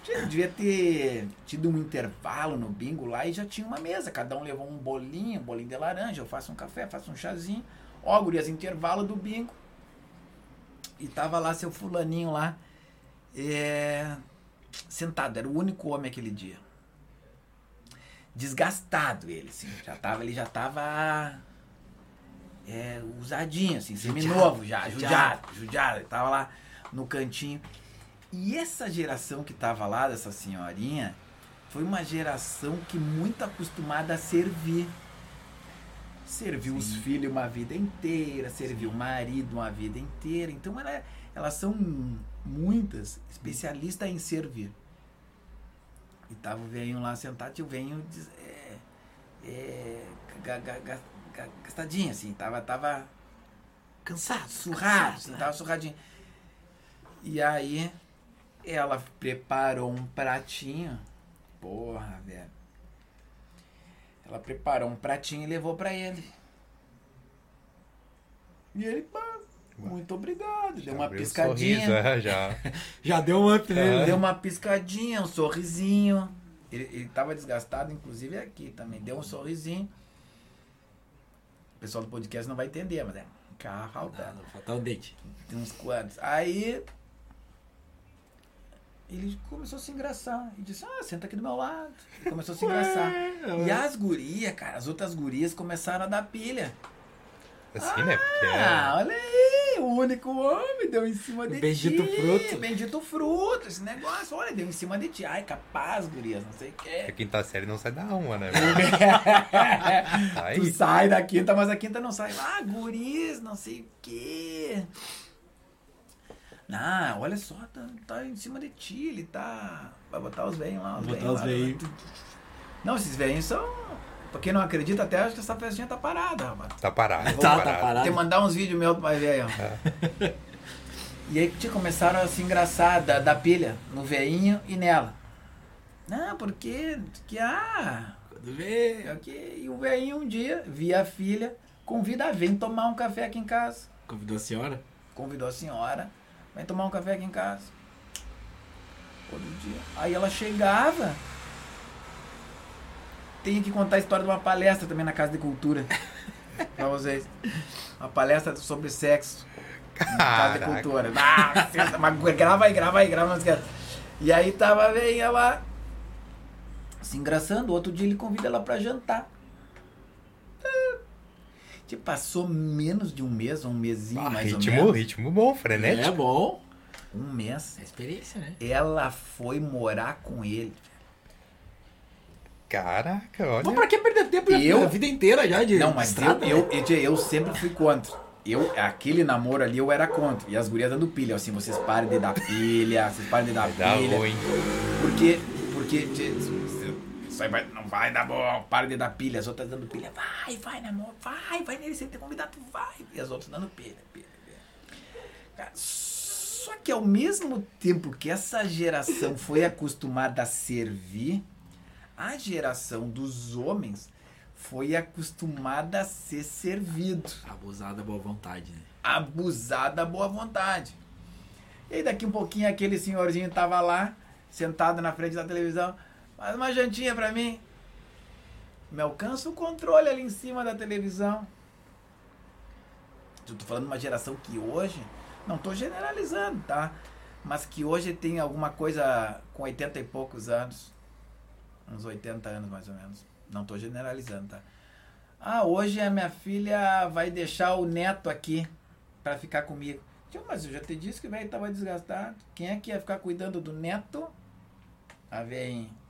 tinha- devia ter tido um intervalo no bingo lá e já tinha uma mesa. Cada um levou um bolinho, um bolinho de laranja. Eu faço um café, faço um chazinho. Ó, gurias, intervalo do bingo. E tava lá seu fulaninho lá, é, sentado. Era o único homem aquele dia. Desgastado ele, assim. Já tava, ele já tava é, usadinho, assim, seminovo já, Judiado. judiado, judiado. Ele tava lá no cantinho. E essa geração que tava lá, dessa senhorinha, foi uma geração que muito acostumada a servir. Serviu os filhos uma vida inteira, serviu o marido uma vida inteira. Então ela- elas são muitas especialistas em servir. E tava o velhinho lá sentado e o diz- é, é, ga- ga- ga- ga- gastadinho, assim, tava, tava Cansado. surrado, cansado, assim, né? tava surradinho. E aí ela preparou um pratinho. Porra, velho. Ela preparou um pratinho e levou pra ele. E ele, pá, muito obrigado. Deu uma Abriu um piscadinha. sorriso, é, já. *laughs* Já deu um up nele. Deu uma piscadinha, um sorrisinho. Ele, ele tava desgastado, inclusive aqui também. Deu um sorrisinho. O pessoal do podcast não vai entender, mas é carro Não, não, falta um dente. Tem uns quantos. Aí ele começou a se engraçar. E disse, ah, senta aqui do meu lado. E começou a se engraçar. *laughs* E as gurias, cara, as outras gurias começaram a dar pilha. Assim, né? Porque Ah, é... olha aí, o único homem deu em cima de Bendito ti. fruto. Bendito fruto, esse negócio. Olha, deu em cima de ti. Ai, capaz, gurias, não sei o a quê. quinta série não sai da uma, né? *laughs* Aí, tu sai da quinta, mas a quinta não sai. Ah, guris, não sei o quê. Não, olha só, tá, tá em cima de ti, ele tá. Vai botar os velhos lá, os Botar os lá. velhos. Não, esses velhos são. Pra quem não acredita, até acho que essa festinha tá parada, rapaz. tá parado. Vou Tá, parado. tá parado. Tem que mandar uns vídeos meus pro mais velho. E aí tia, começaram a se engraçar da, da pilha no veinho e nela. Não, porque. Que, ah, Quando vê. é que, e o veinho um dia via a filha, convida, vem tomar um café aqui em casa. Convidou a senhora? Convidou a senhora, vem tomar um café aqui em casa. Todo dia. Aí ela chegava. Tenho que contar a história de uma palestra também na Casa de Cultura. *laughs* pra vocês. Uma palestra sobre sexo. Na Casa de Caraca. Cultura. Senta, mas grava aí, grava aí, grava, não esquece. E aí tava bem ela se engraçando. Outro dia ele convida ela pra jantar. Passou menos de um mês, um mesinho Ah, mais ritmo, ou menos. ritmo bom, frenético. É bom. Um mês. É experiência, né? Ela foi morar com ele. Caraca, olha. Mas pra que perder tempo Eu- a vida inteira já de Não, mas eu, estrada? eu, eu, eu sempre fui contra. Eu, aquele namoro ali eu era contra. E as gurias dando pilha, assim, vocês parem de dar pilha, vocês parem de dar Vai dar pilha. ruim. Porque, porque aí vai, não vai dar bom, para de dar pilha. As outras dando pilha, vai, vai, namoro, vai, vai nele, sem ter convidado, vai. E as outras dando pilha, pilha, pilha. Cara, só que ao mesmo tempo que essa geração foi *laughs* acostumada a servir, a geração dos homens foi acostumada a ser servido Abusada boa vontade, né? abusar da boa vontade. E aí daqui um pouquinho aquele senhorzinho tava lá, sentado na frente da televisão, faz uma jantinha pra mim. Me alcança o controle ali em cima da televisão. Eu tô falando de uma geração que hoje, não tô generalizando, tá? Mas que hoje tem alguma coisa com 80 e poucos anos. Uns 80 anos mais ou menos. Não tô generalizando, tá? Ah, hoje a minha filha vai deixar o neto aqui pra ficar comigo. Mas eu já te disse que o velho tava desgastado. Quem é que ia ficar cuidando do neto? A veinha.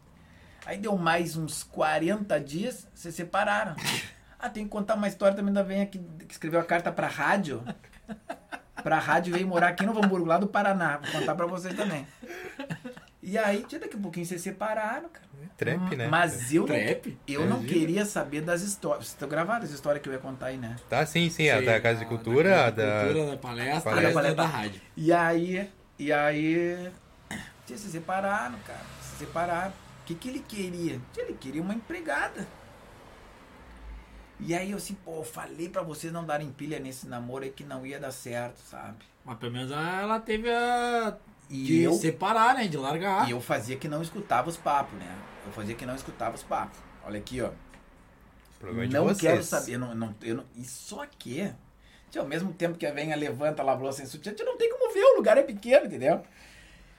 Aí deu mais uns 40 dias, se separaram. *laughs* Ah, tem que contar uma história também da venha que, que escreveu a carta pra rádio. *laughs* Pra rádio veio morar aqui no Hamburgo, lá do Paraná. Vou contar pra vocês também. E aí, tia, daqui a pouquinho vocês separaram, cara. Trap, né? Mas eu não, Trap? eu não Imagina. queria saber das histórias. Vocês estão gravadas as histórias que eu ia contar aí, né? Tá, sim, sim. A Sei, da Casa de a Cultura, a da cultura, da palestra, Palestra. da, da rádio. E aí, e aí, se separaram, cara. Se separaram. O que, que ele queria? Ele queria uma empregada. E aí eu assim, pô, falei pra vocês não darem pilha nesse namoro aí que não ia dar certo, sabe? Mas pelo menos ela teve a. E de eu, separar, né? De largar. e eu fazia que não escutava os papos, né? Eu fazia que não escutava os papos. Olha aqui, ó. Problema de não vocês. quero saber, não, não, eu não, e só que, tia, ao mesmo tempo que a venha levanta lá a blusa sem sutiã, tia, não tem como ver, o lugar é pequeno, entendeu?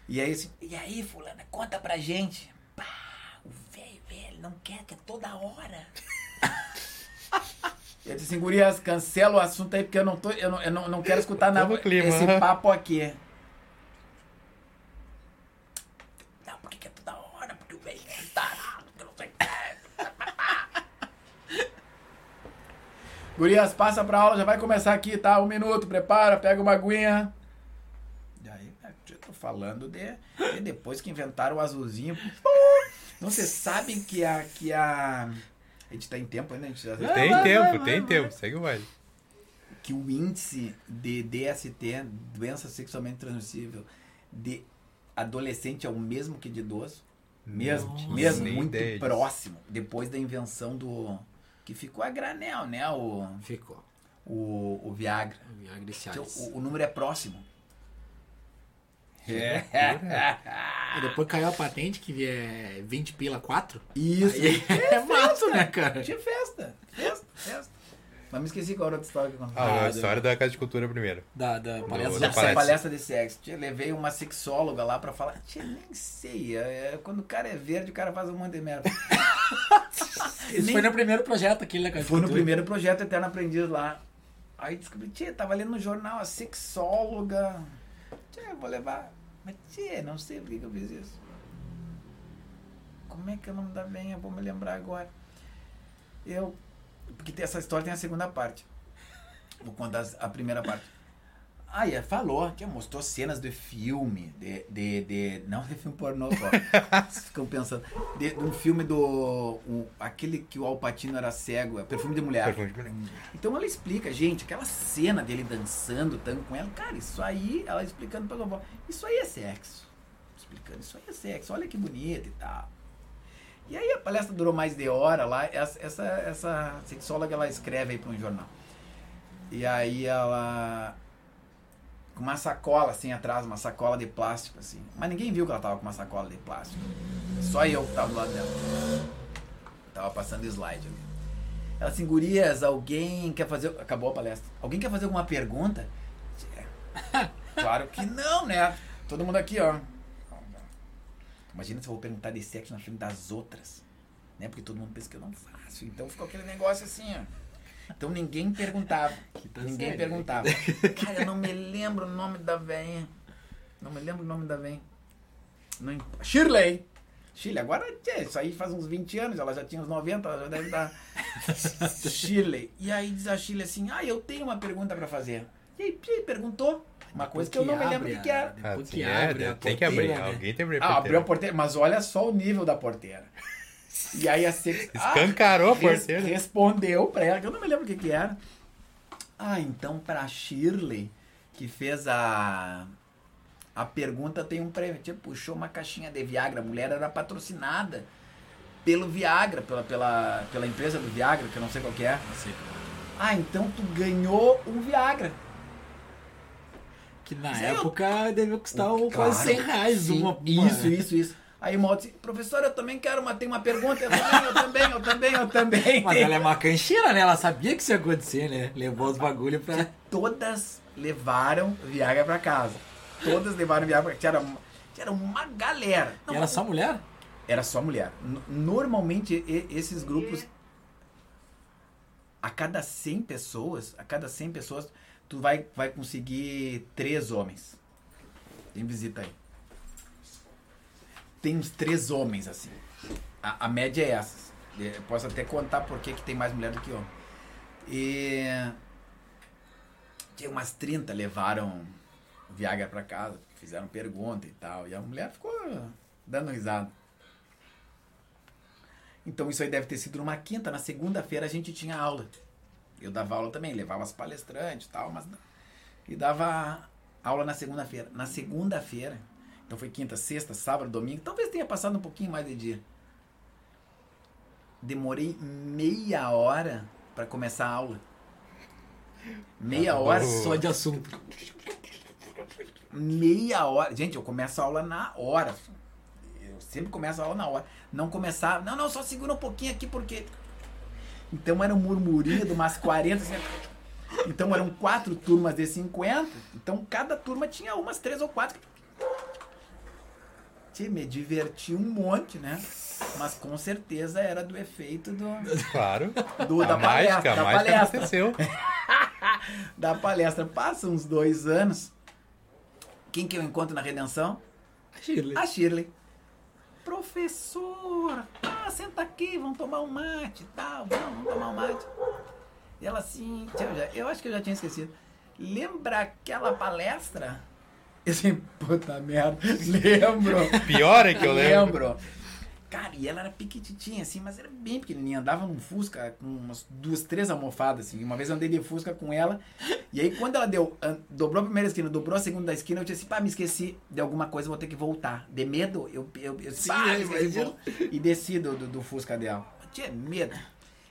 E aí, assim, e aí, fulana, conta pra gente. Pá, o velho, velho, não quer, quer toda hora. *laughs* Eu disse assim, gurias, cancela o assunto aí, porque eu não, tô, eu não, eu não, não quero escutar nada, no clima. esse papo aqui. Não, porque quer toda hora, porque o velho é tarado, porque não sei o que. *laughs* Gurias, passa pra aula, já vai começar aqui, tá? Um minuto, prepara, pega uma aguinha. E aí, né, eu tô falando de, de depois que inventaram o azulzinho. *laughs* Não, vocês sabem que a, que a... A gente tá em tempo ainda, a gente já... Tem Vai, tempo, vai, tem vai, tempo. Segue o baile. que o índice de DST, doença sexualmente transmissível, de adolescente é o mesmo que de idoso. Mesmo, Nossa, mesmo, muito ideia próximo. Depois da invenção do. Que ficou a granel, né? O, Ficou. o, o Viagra. Viagra e o, o número é próximo. É. *laughs* E depois caiu a patente que é 20 pila 4. Isso. Aí é *laughs* mato, né, cara? Tinha festa. Festa, festa. Mas me esqueci qual era a história que eu contei. Ah, a história da Casa de Cultura primeiro. Da, da palestra da Essa palestra. palestra de sexo. Tia, levei uma sexóloga lá pra falar. Tia, nem sei. É, é, quando o cara é verde, o cara faz um monte de merda. *laughs* Isso Nem- foi no primeiro projeto aqui, né, cara? Foi no primeiro projeto Eterno Aprendiz lá. Aí descobri, tia, tava lendo no jornal a sexóloga. Eu vou levar. Mas tia, não sei por que eu fiz isso. Como é que é o nome da venha? Vou me lembrar agora. Eu. Porque essa história tem a segunda parte. Vou contar a primeira parte. Ah, e falou, tia, mostrou cenas de filme, de, de, de não de filme pornô só. Vocês *laughs* ficam pensando. De, de um filme do. o- aquele que o Alpatino era cego, é Perfume de Mulher. Perfume de mulher. Então ela explica, gente, aquela cena dele dançando, tango com ela, cara, isso aí, ela explicando pra avó, isso aí é sexo. Explicando, isso aí é sexo, olha que bonito e tal. E aí a palestra durou mais de hora lá, essa, essa, essa sexóloga ela escreve aí pra um jornal. E aí ela. Com uma sacola assim atrás, uma sacola de plástico assim. Mas ninguém viu que ela tava com uma sacola de plástico. Só eu que tava do lado dela. Tava passando slide ali. Ela assim, gurias, alguém quer fazer. Acabou a palestra. Alguém quer fazer alguma pergunta? Tchê, *laughs* Claro que não, né? Todo mundo aqui, ó. Imagina se eu vou perguntar de sexo na frente das outras. Né? Porque todo mundo pensa que eu não faço. Então ficou aquele negócio assim, ó. Então ninguém perguntava. *laughs* Quinta ninguém série. perguntava. *laughs* Cara, eu não me lembro o nome da venha. Não me lembro o nome da venha. Não Shirley. Shirley, agora tchê, isso aí faz uns 20 anos, ela já tinha uns 90, ela já deve estar. *laughs* Shirley. E aí diz a Shirley assim: Ah, eu tenho uma pergunta pra fazer. E aí, tchê, perguntou. Uma coisa que eu não me lembro o que, que era. Ah, que é, abre tem que abrir. porteira, né? Alguém tem que abrir a Ah, abriu a porteira. porteira, mas olha só o nível da porteira. E aí a sex... Escancarou a res- porteira. Respondeu pra ela, que eu não me lembro o que que era. Ah, então pra Shirley, que fez a a pergunta, tem um prêmio. Tipo, puxou uma caixinha de Viagra. A mulher era patrocinada pelo Viagra, pela, pela, pela empresa do Viagra, que eu não sei qual que é. Não sei. Ah, então tu ganhou um Viagra. Que na Mas eu- época devia custar O- quase claro. 100 reais Sim, uma, uma- Isso, isso, isso. Aí uma outra disse, professor, eu também quero, mas tem uma pergunta. Eu também, eu também, eu também, eu também. Mas ela é uma cancheira, né? Ela sabia que isso ia acontecer, né? Levou os bagulho pra. Todas levaram Viagra pra casa. Todas levaram Viagra pra casa. Tinha uma, tinha uma galera. E era só mulher? Era só mulher. Normalmente, esses grupos... A cada 100 pessoas, a cada 100 pessoas, tu vai, vai conseguir três homens. Tem visita aí. Tem uns três homens, assim. A, a média é essa. Eu posso até contar por que tem mais mulher do que homem. E... Tinha umas 30 levaram Viagra pra casa, fizeram pergunta e tal. E a mulher ficou dando risada. Então isso aí deve ter sido numa quinta. Na segunda-feira a gente tinha aula. Eu dava aula também, levava as palestrantes e tal, mas. E dava aula na segunda-feira. Na segunda-feira, então foi quinta, sexta, sábado, domingo, talvez tenha passado um pouquinho mais de dia. Demorei meia hora para começar a aula. Meia hora Só de assunto. meia hora. Gente, eu começo a aula na hora. Eu sempre começo a aula na hora. Não começar. Não, não, só segura um pouquinho aqui porque. Então era um murmurinho de umas 40. assim. Então eram quatro turmas de 50. Então cada turma tinha umas três ou quatro. Me diverti um monte, né? Mas com certeza era do efeito do, Claro. do a da mágica, palestra. a Da palestra aconteceu. *laughs* da palestra. Passa uns dois anos. Quem que eu encontro na redenção? Shirley. A Shirley. Professor, ah, senta aqui, vamos tomar um mate e tal, vamos, vamos tomar um mate. E ela assim, eu, já- eu acho que eu já tinha esquecido. Lembra aquela palestra? Eu assim, puta merda, lembro. Pior é que eu lembro. Lembro. Cara, e ela era piquititinha, assim, mas era bem pequenininha. Andava num Fusca com umas duas, três almofadas, assim. Uma vez eu andei de Fusca com ela. E aí, quando ela deu, dobrou a primeira esquina, dobrou a segunda esquina, eu disse assim, pá, me esqueci de alguma coisa, vou ter que voltar. De medo, eu, eu, eu Sim, pá, e desci do, do, do Fusca dela. Eu tinha medo.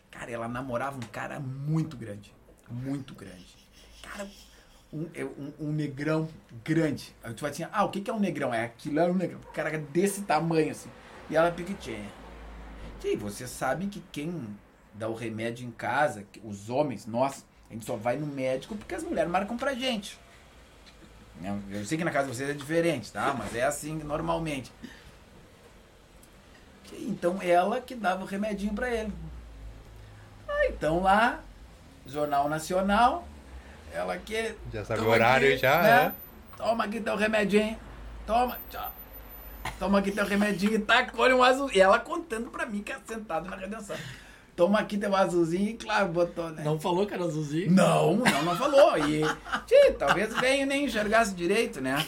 Cara, ela namorava um cara muito grande. Muito grande. Cara, um, é um, um negrão grande. Aí tu vai assim, ah, o que, que é um negrão? É aquilo era um negrão. Cara desse tamanho, assim. E ela piquitinha. E você sabe que quem dá o remédio em casa, os homens, nós, a gente só vai no médico porque as mulheres marcam pra gente. Né? Eu sei que na casa de vocês é diferente, tá? Mas é assim normalmente. Então ela que dava o remedinho pra ele. Ah, então lá, Jornal Nacional, ela que. Já sabe o horário aqui, já, né? né? Toma aqui teu remedinho. Toma, tchau. Toma aqui teu remedinho e tacou-lhe um azul. E ela contando pra mim que é sentado na redenção. Toma aqui teu azulzinho e claro, botou, né? Não falou que era azulzinho? Não, não, não falou. E, tchê, talvez venha nem enxergasse direito, né?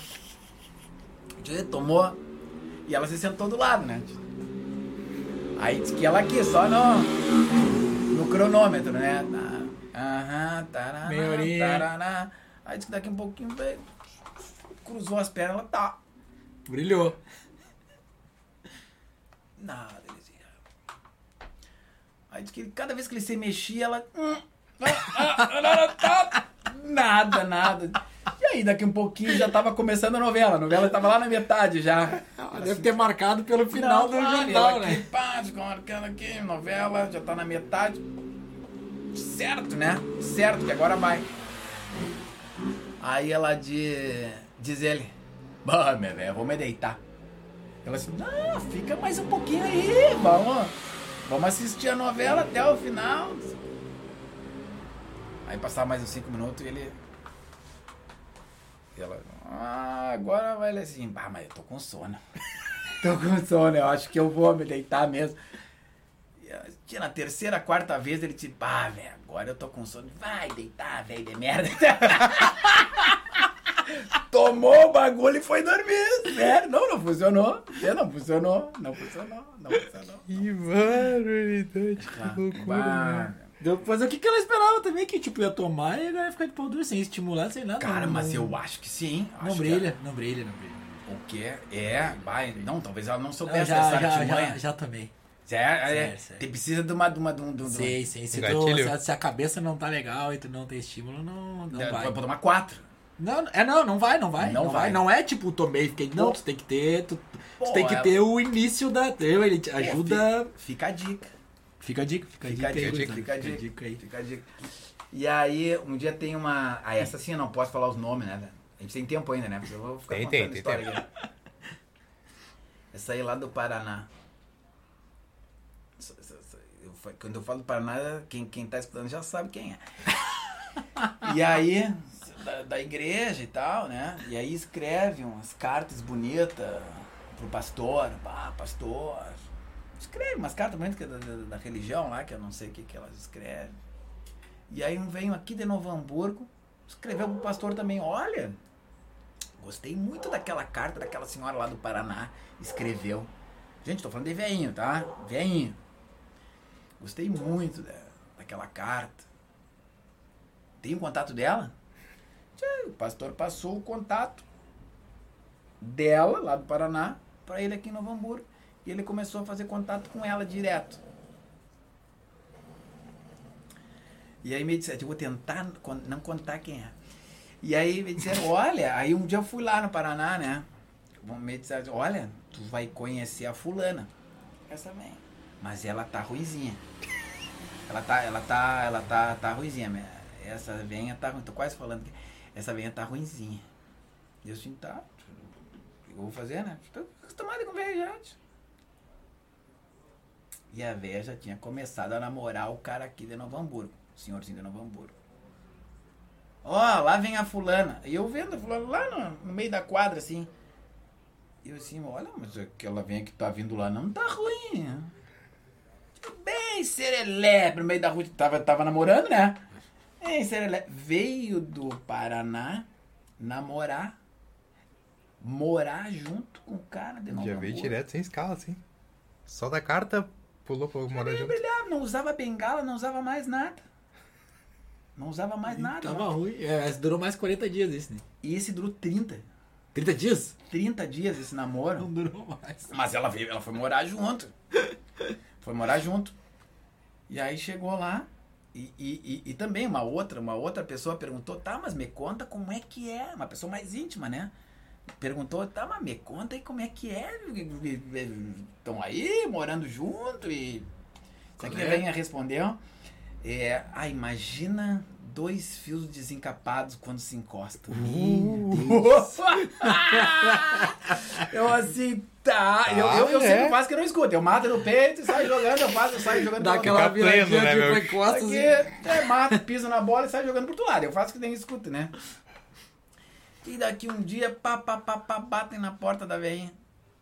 Tchê, tomou. E ela se sentou do lado, né? Aí disse que ela aqui, só no, no cronômetro, né? Aham, tarará, tarará. Aí disse que daqui um pouquinho cruzou as pernas, ela tá. Brilhou. Nada, Elisinha. Aí diz que cada vez que ele se mexia, ela. hum, ah, ah, ah, Nada, nada. E aí, daqui um pouquinho já tava começando a novela. A novela tava lá na metade já. Ela deve ter marcado pelo final do Não, jornal, ela aqui, né? Pá, ficou marcando aqui, novela, já tá na metade. Certo, né? Certo, que agora vai. Aí ela diz, diz ele, bah, meu velho, vou me deitar. Ela assim, não, fica mais um pouquinho aí, vamos, vamos assistir a novela até o final. Aí passava mais uns cinco minutos e ele. E ela, ah, agora vai ele assim, bah, mas eu tô com sono. *laughs* tô com sono, eu acho que eu vou me deitar mesmo. Ah, tinha na terceira, quarta vez ele disse, pá, velho, agora eu tô com sono. Vai deitar, velho de merda. *laughs* Tomou o bagulho e foi dormir. Sério, não, não funcionou. É, Não funcionou, não funcionou, não funcionou. Que barbaridade, que loucura, mano. Depois o que, que ela esperava também? Que tipo, ia tomar e ia ficar de pau duro sem estimular, sem nada. Cara, não, mas não- eu acho que sim. Não acho brilha, não brilha, não brilha. que o quê? É, vai. Não, talvez ela não soubesse já, dessa já, artimanha. já, já tomei. É, é, Sério, sério. Tem precisa de uma. De uma, de um, de um, Sei, sei. Se, tu, se, a, cabeça não tá legal e tu não tem estímulo, não, não de- vai. Vai tomar quatro. Não, é não, não vai, não vai. Não Não, vai. vai. Não é tipo, tomei, fiquei. Não, tu tem que ter. Tu, tu Pô, tem que ela- ter o início da. Ele te Pô, ajuda. Fica, fica a dica. Fica a dica, fica a Fica dica, a dica, fica, a dica, aí. Fica a dica. E aí, um dia tem uma. Ah, essa sim eu não posso falar os nomes, né? A gente tem tempo ainda, né? Porque eu vou ficar Tem, contando tem, tem história aqui. Essa aí lá do Paraná. Essa- essa- essa- eu fa- Quando eu falo Paraná, quem, quem tá escutando já sabe quem é. *laughs* E aí, da, da igreja e tal, né? E aí escreve umas cartas bonitas pro pastor. Ah, pastor. Escreve umas cartas bonitas é da, da, da religião lá, que eu não sei o que, que elas escrevem. E aí um veio aqui de Novo Hamburgo, escreveu pro pastor também, olha, Gostei muito daquela carta daquela senhora lá do Paraná. Escreveu. Gente, tô falando de veinho, tá? Veinho. Gostei muito da, daquela carta. Tem o contato dela? O pastor passou o contato dela, lá do Paraná, para ele aqui em Novo Hamburgo. E ele começou a fazer contato com ela direto. E aí me disseram, eu vou tentar não contar quem é. E aí me disseram, *laughs* olha, aí um dia eu fui lá no Paraná, né? Me disseram, olha, tu vai conhecer a fulana. Essa vem. Mas ela tá ruizinha. *laughs* Ela tá, ela tá, ela tá, tá ruizinha. Essa venha tá ruim. Tô quase falando que essa venha tá ruinzinha. E eu assim, tá. Eu vou fazer, né? Tô acostumado com tio. E a véia já tinha começado a namorar o cara aqui de Novo Hamburgo. O senhorzinho de Novo Hamburgo. Ó, lá vem a fulana. E eu vendo a fulana lá no, no meio da quadra, assim. E eu assim, olha, mas aquela venha que tá vindo lá não tá ruim. Bem serelepe no meio da rua. Tava, tava namorando, né? Bem serelepe. Veio do Paraná namorar. Morar junto com o cara de Novo Já veio direto sem escala, assim. Só da carta, pulou pra morar junto. brilhava, não usava bengala, não usava mais nada. Não usava mais nada. Tava não. ruim. É, durou mais 40 dias esse, né? E esse durou 30. 30 dias? 30 dias esse namoro. Não durou mais. Mas ela veio, ela foi morar junto. Foi morar junto. E aí chegou lá e, e, e, e também uma outra, uma outra pessoa perguntou, tá, mas me conta como é que é. Uma pessoa mais íntima, né? Perguntou, tá, mas me conta aí como é que é. Estão aí, morando junto e. Isso aqui a É. velhinha respondeu. É, ah, imagina dois fios desencapados quando se encostam. Meu Deus! eu assim, tá. eu, eu, eu Ah, sempre é? faço que eu não escuto. Eu mato no peito e saio jogando, eu faço, eu saio jogando Dá pro outro aquela Fica pleno, viradinha né, de meu? costas. Aqui, e- é, mato, piso na bola e sai jogando pro outro lado. Eu faço que nem escuta, né? E daqui um dia, pá, pá, pá, pá, batem na porta da velhinha.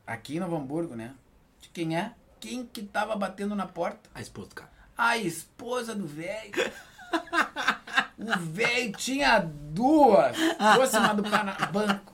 Aqui em Novo Hamburgo, né? De quem é? Quem que tava batendo na porta? A esposa do cara. A esposa do velho. *laughs* O velho tinha duas. Fosse uma do Pana- banco.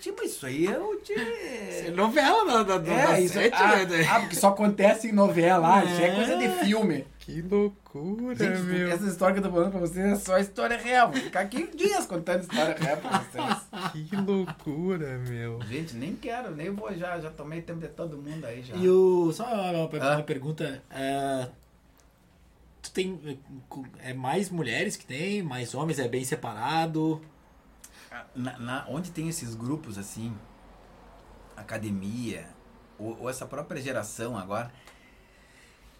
Tipo, isso aí é o É novela da, da, É, da isso, sete, ah, né? ah, porque só acontece em novela. Isso é É. coisa de filme. Que loucura, Gente, meu. essa história que eu tô falando pra vocês é só história real. Vou ficar aqui dias contando história real pra vocês. Que loucura, meu. Gente, nem quero, nem vou já. Já tomei tempo de todo mundo aí já. E o. Só uma, uma Ah. pergunta. é, tu tem. É mais mulheres que tem? Mais homens? É bem separado? Na, na- onde tem esses grupos assim, academia, ou, ou essa própria geração agora,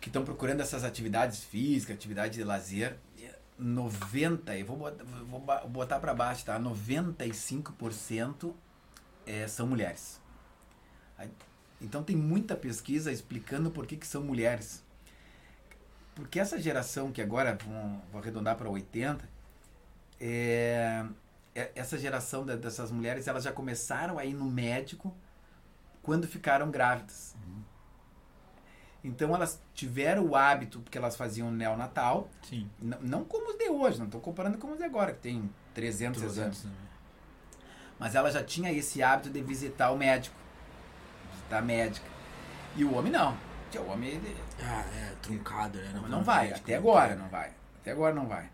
que estão procurando essas atividades físicas, atividade de lazer, 90, eu vou botar, vou botar para baixo, tá? 95% é, são mulheres. Então tem muita pesquisa explicando por que, que são mulheres. Porque essa geração que agora, vão, vou arredondar para 80, é, é- essa geração da- dessas mulheres, elas já começaram a ir no médico quando ficaram grávidas. Então elas tiveram o hábito, porque elas faziam neonatal, Sim. não como os de hoje, não estou comparando com os de agora, que tem 300 anos. Mas ela já tinha esse hábito de visitar o médico, visitar a médica. E o homem não. Tia, O homem ele, Ah, é, truncado, né? não, não vai, até agora não vai. Até agora não vai.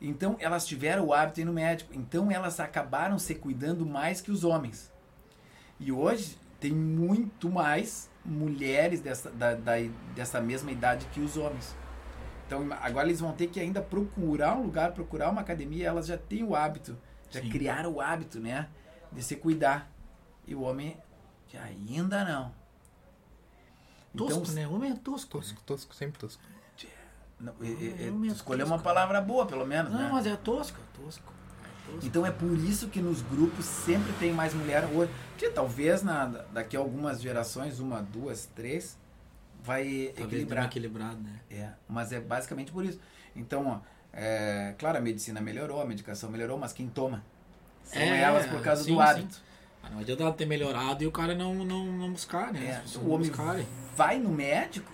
Então elas tiveram o hábito de ir no médico. Então elas acabaram se cuidando mais que os homens. E hoje tem muito mais mulheres dessa, da, da- dessa mesma idade que os homens. Então agora eles vão ter que ainda procurar um lugar, procurar uma academia. Elas já têm o hábito, já Sim. criaram o hábito, né? De se cuidar. E o homem ainda não. Tosco, Então, né? Homem é tosco. Tosco, tosco, sempre tosco. Não, e- e- e- Eu me tu escolheu uma tosco. palavra boa, pelo menos, Não, né? mas é tosco, é tosco. É tosco. Então é por isso que nos grupos sempre tem mais mulher hoje. Que talvez na, daqui a algumas gerações, uma, duas, três, vai Talvez equilibrar. equilibrado, né? É, mas é basicamente por isso. Então, ó, é, claro, a medicina melhorou, a medicação melhorou, mas quem toma? São É, elas por causa sim, do hábito. sim. Mas não adianta ela ter melhorado e o cara não, não, não buscar, né? É, o homem buscarem. vai no médico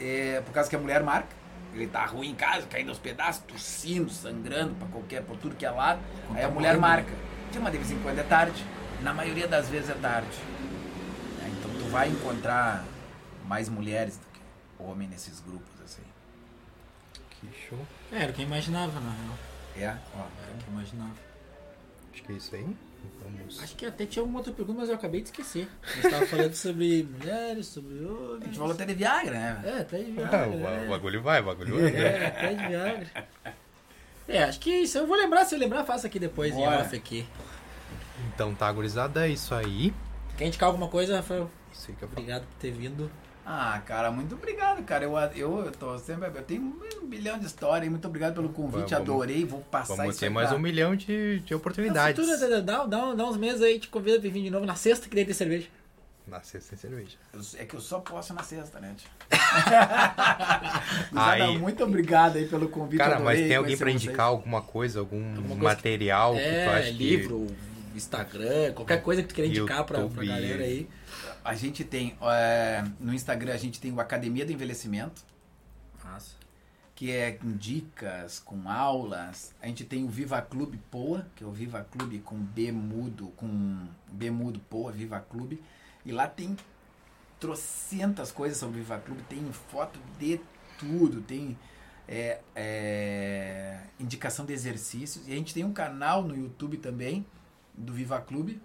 é, por causa que a mulher marca. Ele tá ruim em casa, caindo aos pedaços, tossindo, sangrando pra qualquer, por tudo que é lado. Quando Aí tá a mulher morrendo. marca. Tinha uma de vez em quando é tarde. Na maioria das vezes é tarde. né? Então tu vai encontrar mais mulheres do que homem nesses grupos, assim. Que show. É, era o que eu imaginava, na real. É, ó. Era o que eu imaginava. Acho que é isso aí. Vamos. Acho que até tinha uma outra pergunta, mas eu acabei de esquecer. Você estava falando sobre mulheres, sobre homens. A gente falou até de Viagra, né? É, até de Ah, Viagra. o né? o bagulho vai, o bagulho anda. É, até de Viagra. É, acho que isso. Eu vou lembrar, se eu lembrar, faço aqui depois Bora. em off aqui. Então tá, gurizada, é isso aí. Quer indicar alguma coisa, Rafael? Isso aí que eu. Obrigado por ter vindo. Ah, cara, muito obrigado, cara. Eu, eu, eu tô sempre. Eu tenho um bilhão de histórias. Muito obrigado pelo convite. Vamos- Adorei. Vou passar Vamos isso ter aí mais um milhão de, de oportunidades. Na futura, dá, dá, dá uns meses aí, te convido pra vir de novo na sexta que daí tem cerveja. Na sexta tem cerveja. Eu- É que eu só posso na sexta, né, tio? *laughs* Aí- muito obrigado aí pelo convite. Cara, mas tem alguém vocês. indicar alguma coisa, algum Alguma coisa material que tu É, acha livro, Instagram, qualquer coisa que tu queira indicar pra, pra galera aí. A gente tem, é, no Instagram, a gente tem o Academia do Envelhecimento, Massa. que é com dicas, com aulas. A gente tem o Viva Clube Poa, que é o Viva Clube com B mudo, com B mudo Poa, Viva Clube. E lá tem trocentas coisas sobre o Viva Clube, tem foto de tudo, tem é, é, indicação de exercícios. E a gente tem um canal no YouTube também, do Viva Clube,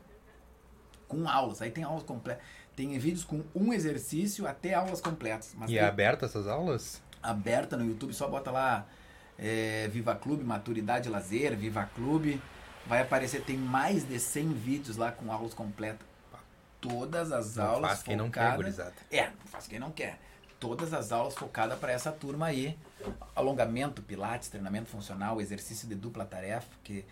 com aulas. Aí tem aulas completas. Tem vídeos com um exercício até aulas completas. E tem é aberta essas aulas? aberta no YouTube, só bota lá é, Viva Clube, Maturidade Lazer, Viva Clube. Vai aparecer, tem mais de 100 vídeos lá com aulas completas. Todas as Não aulas faz quem não quer, focadas- gurizada. É, não faz quem não quer. Todas as aulas focadas para essa turma aí. Alongamento, pilates, treinamento funcional, exercício de dupla tarefa, que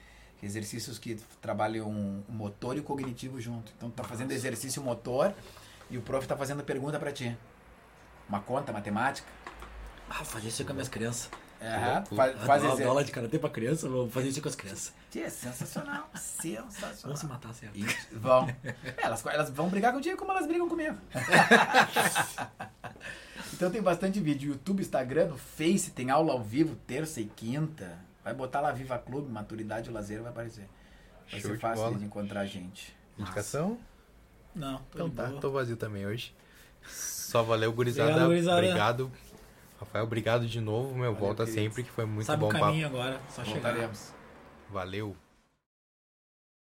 exercícios que trabalham o motor e o cognitivo junto. Então tu tá fazendo exercício motor e o prof tá fazendo pergunta para ti. Uma conta, matemática. Ah, fazer isso com as minhas crianças. É, faz, Faz aula, exer- aula de karatê pra criança, vou fazer isso com as crianças. É sensacional, *laughs* sensacional. Vamos se matar, certo? E vão. É, *laughs* Elas, elas vão brigar contigo como elas brigam comigo. *laughs* então tem bastante vídeo. YouTube, Instagram, no Face, tem aula ao vivo, terça e quinta. Vai botar lá Viva Clube, Maturidade e Lazer, vai aparecer. Vai Show ser de fácil bola. de encontrar a gente. Indicação? Não, tô Então de tá, boa. tô vazio também hoje. Só valeu, gurizada. Obrigado, gurizada. Obrigado. Rafael, obrigado de novo, meu. Valeu, Volta queridos. sempre, que foi muito Sabe bom o papo. caminho agora, só. Voltaremos. Valeu.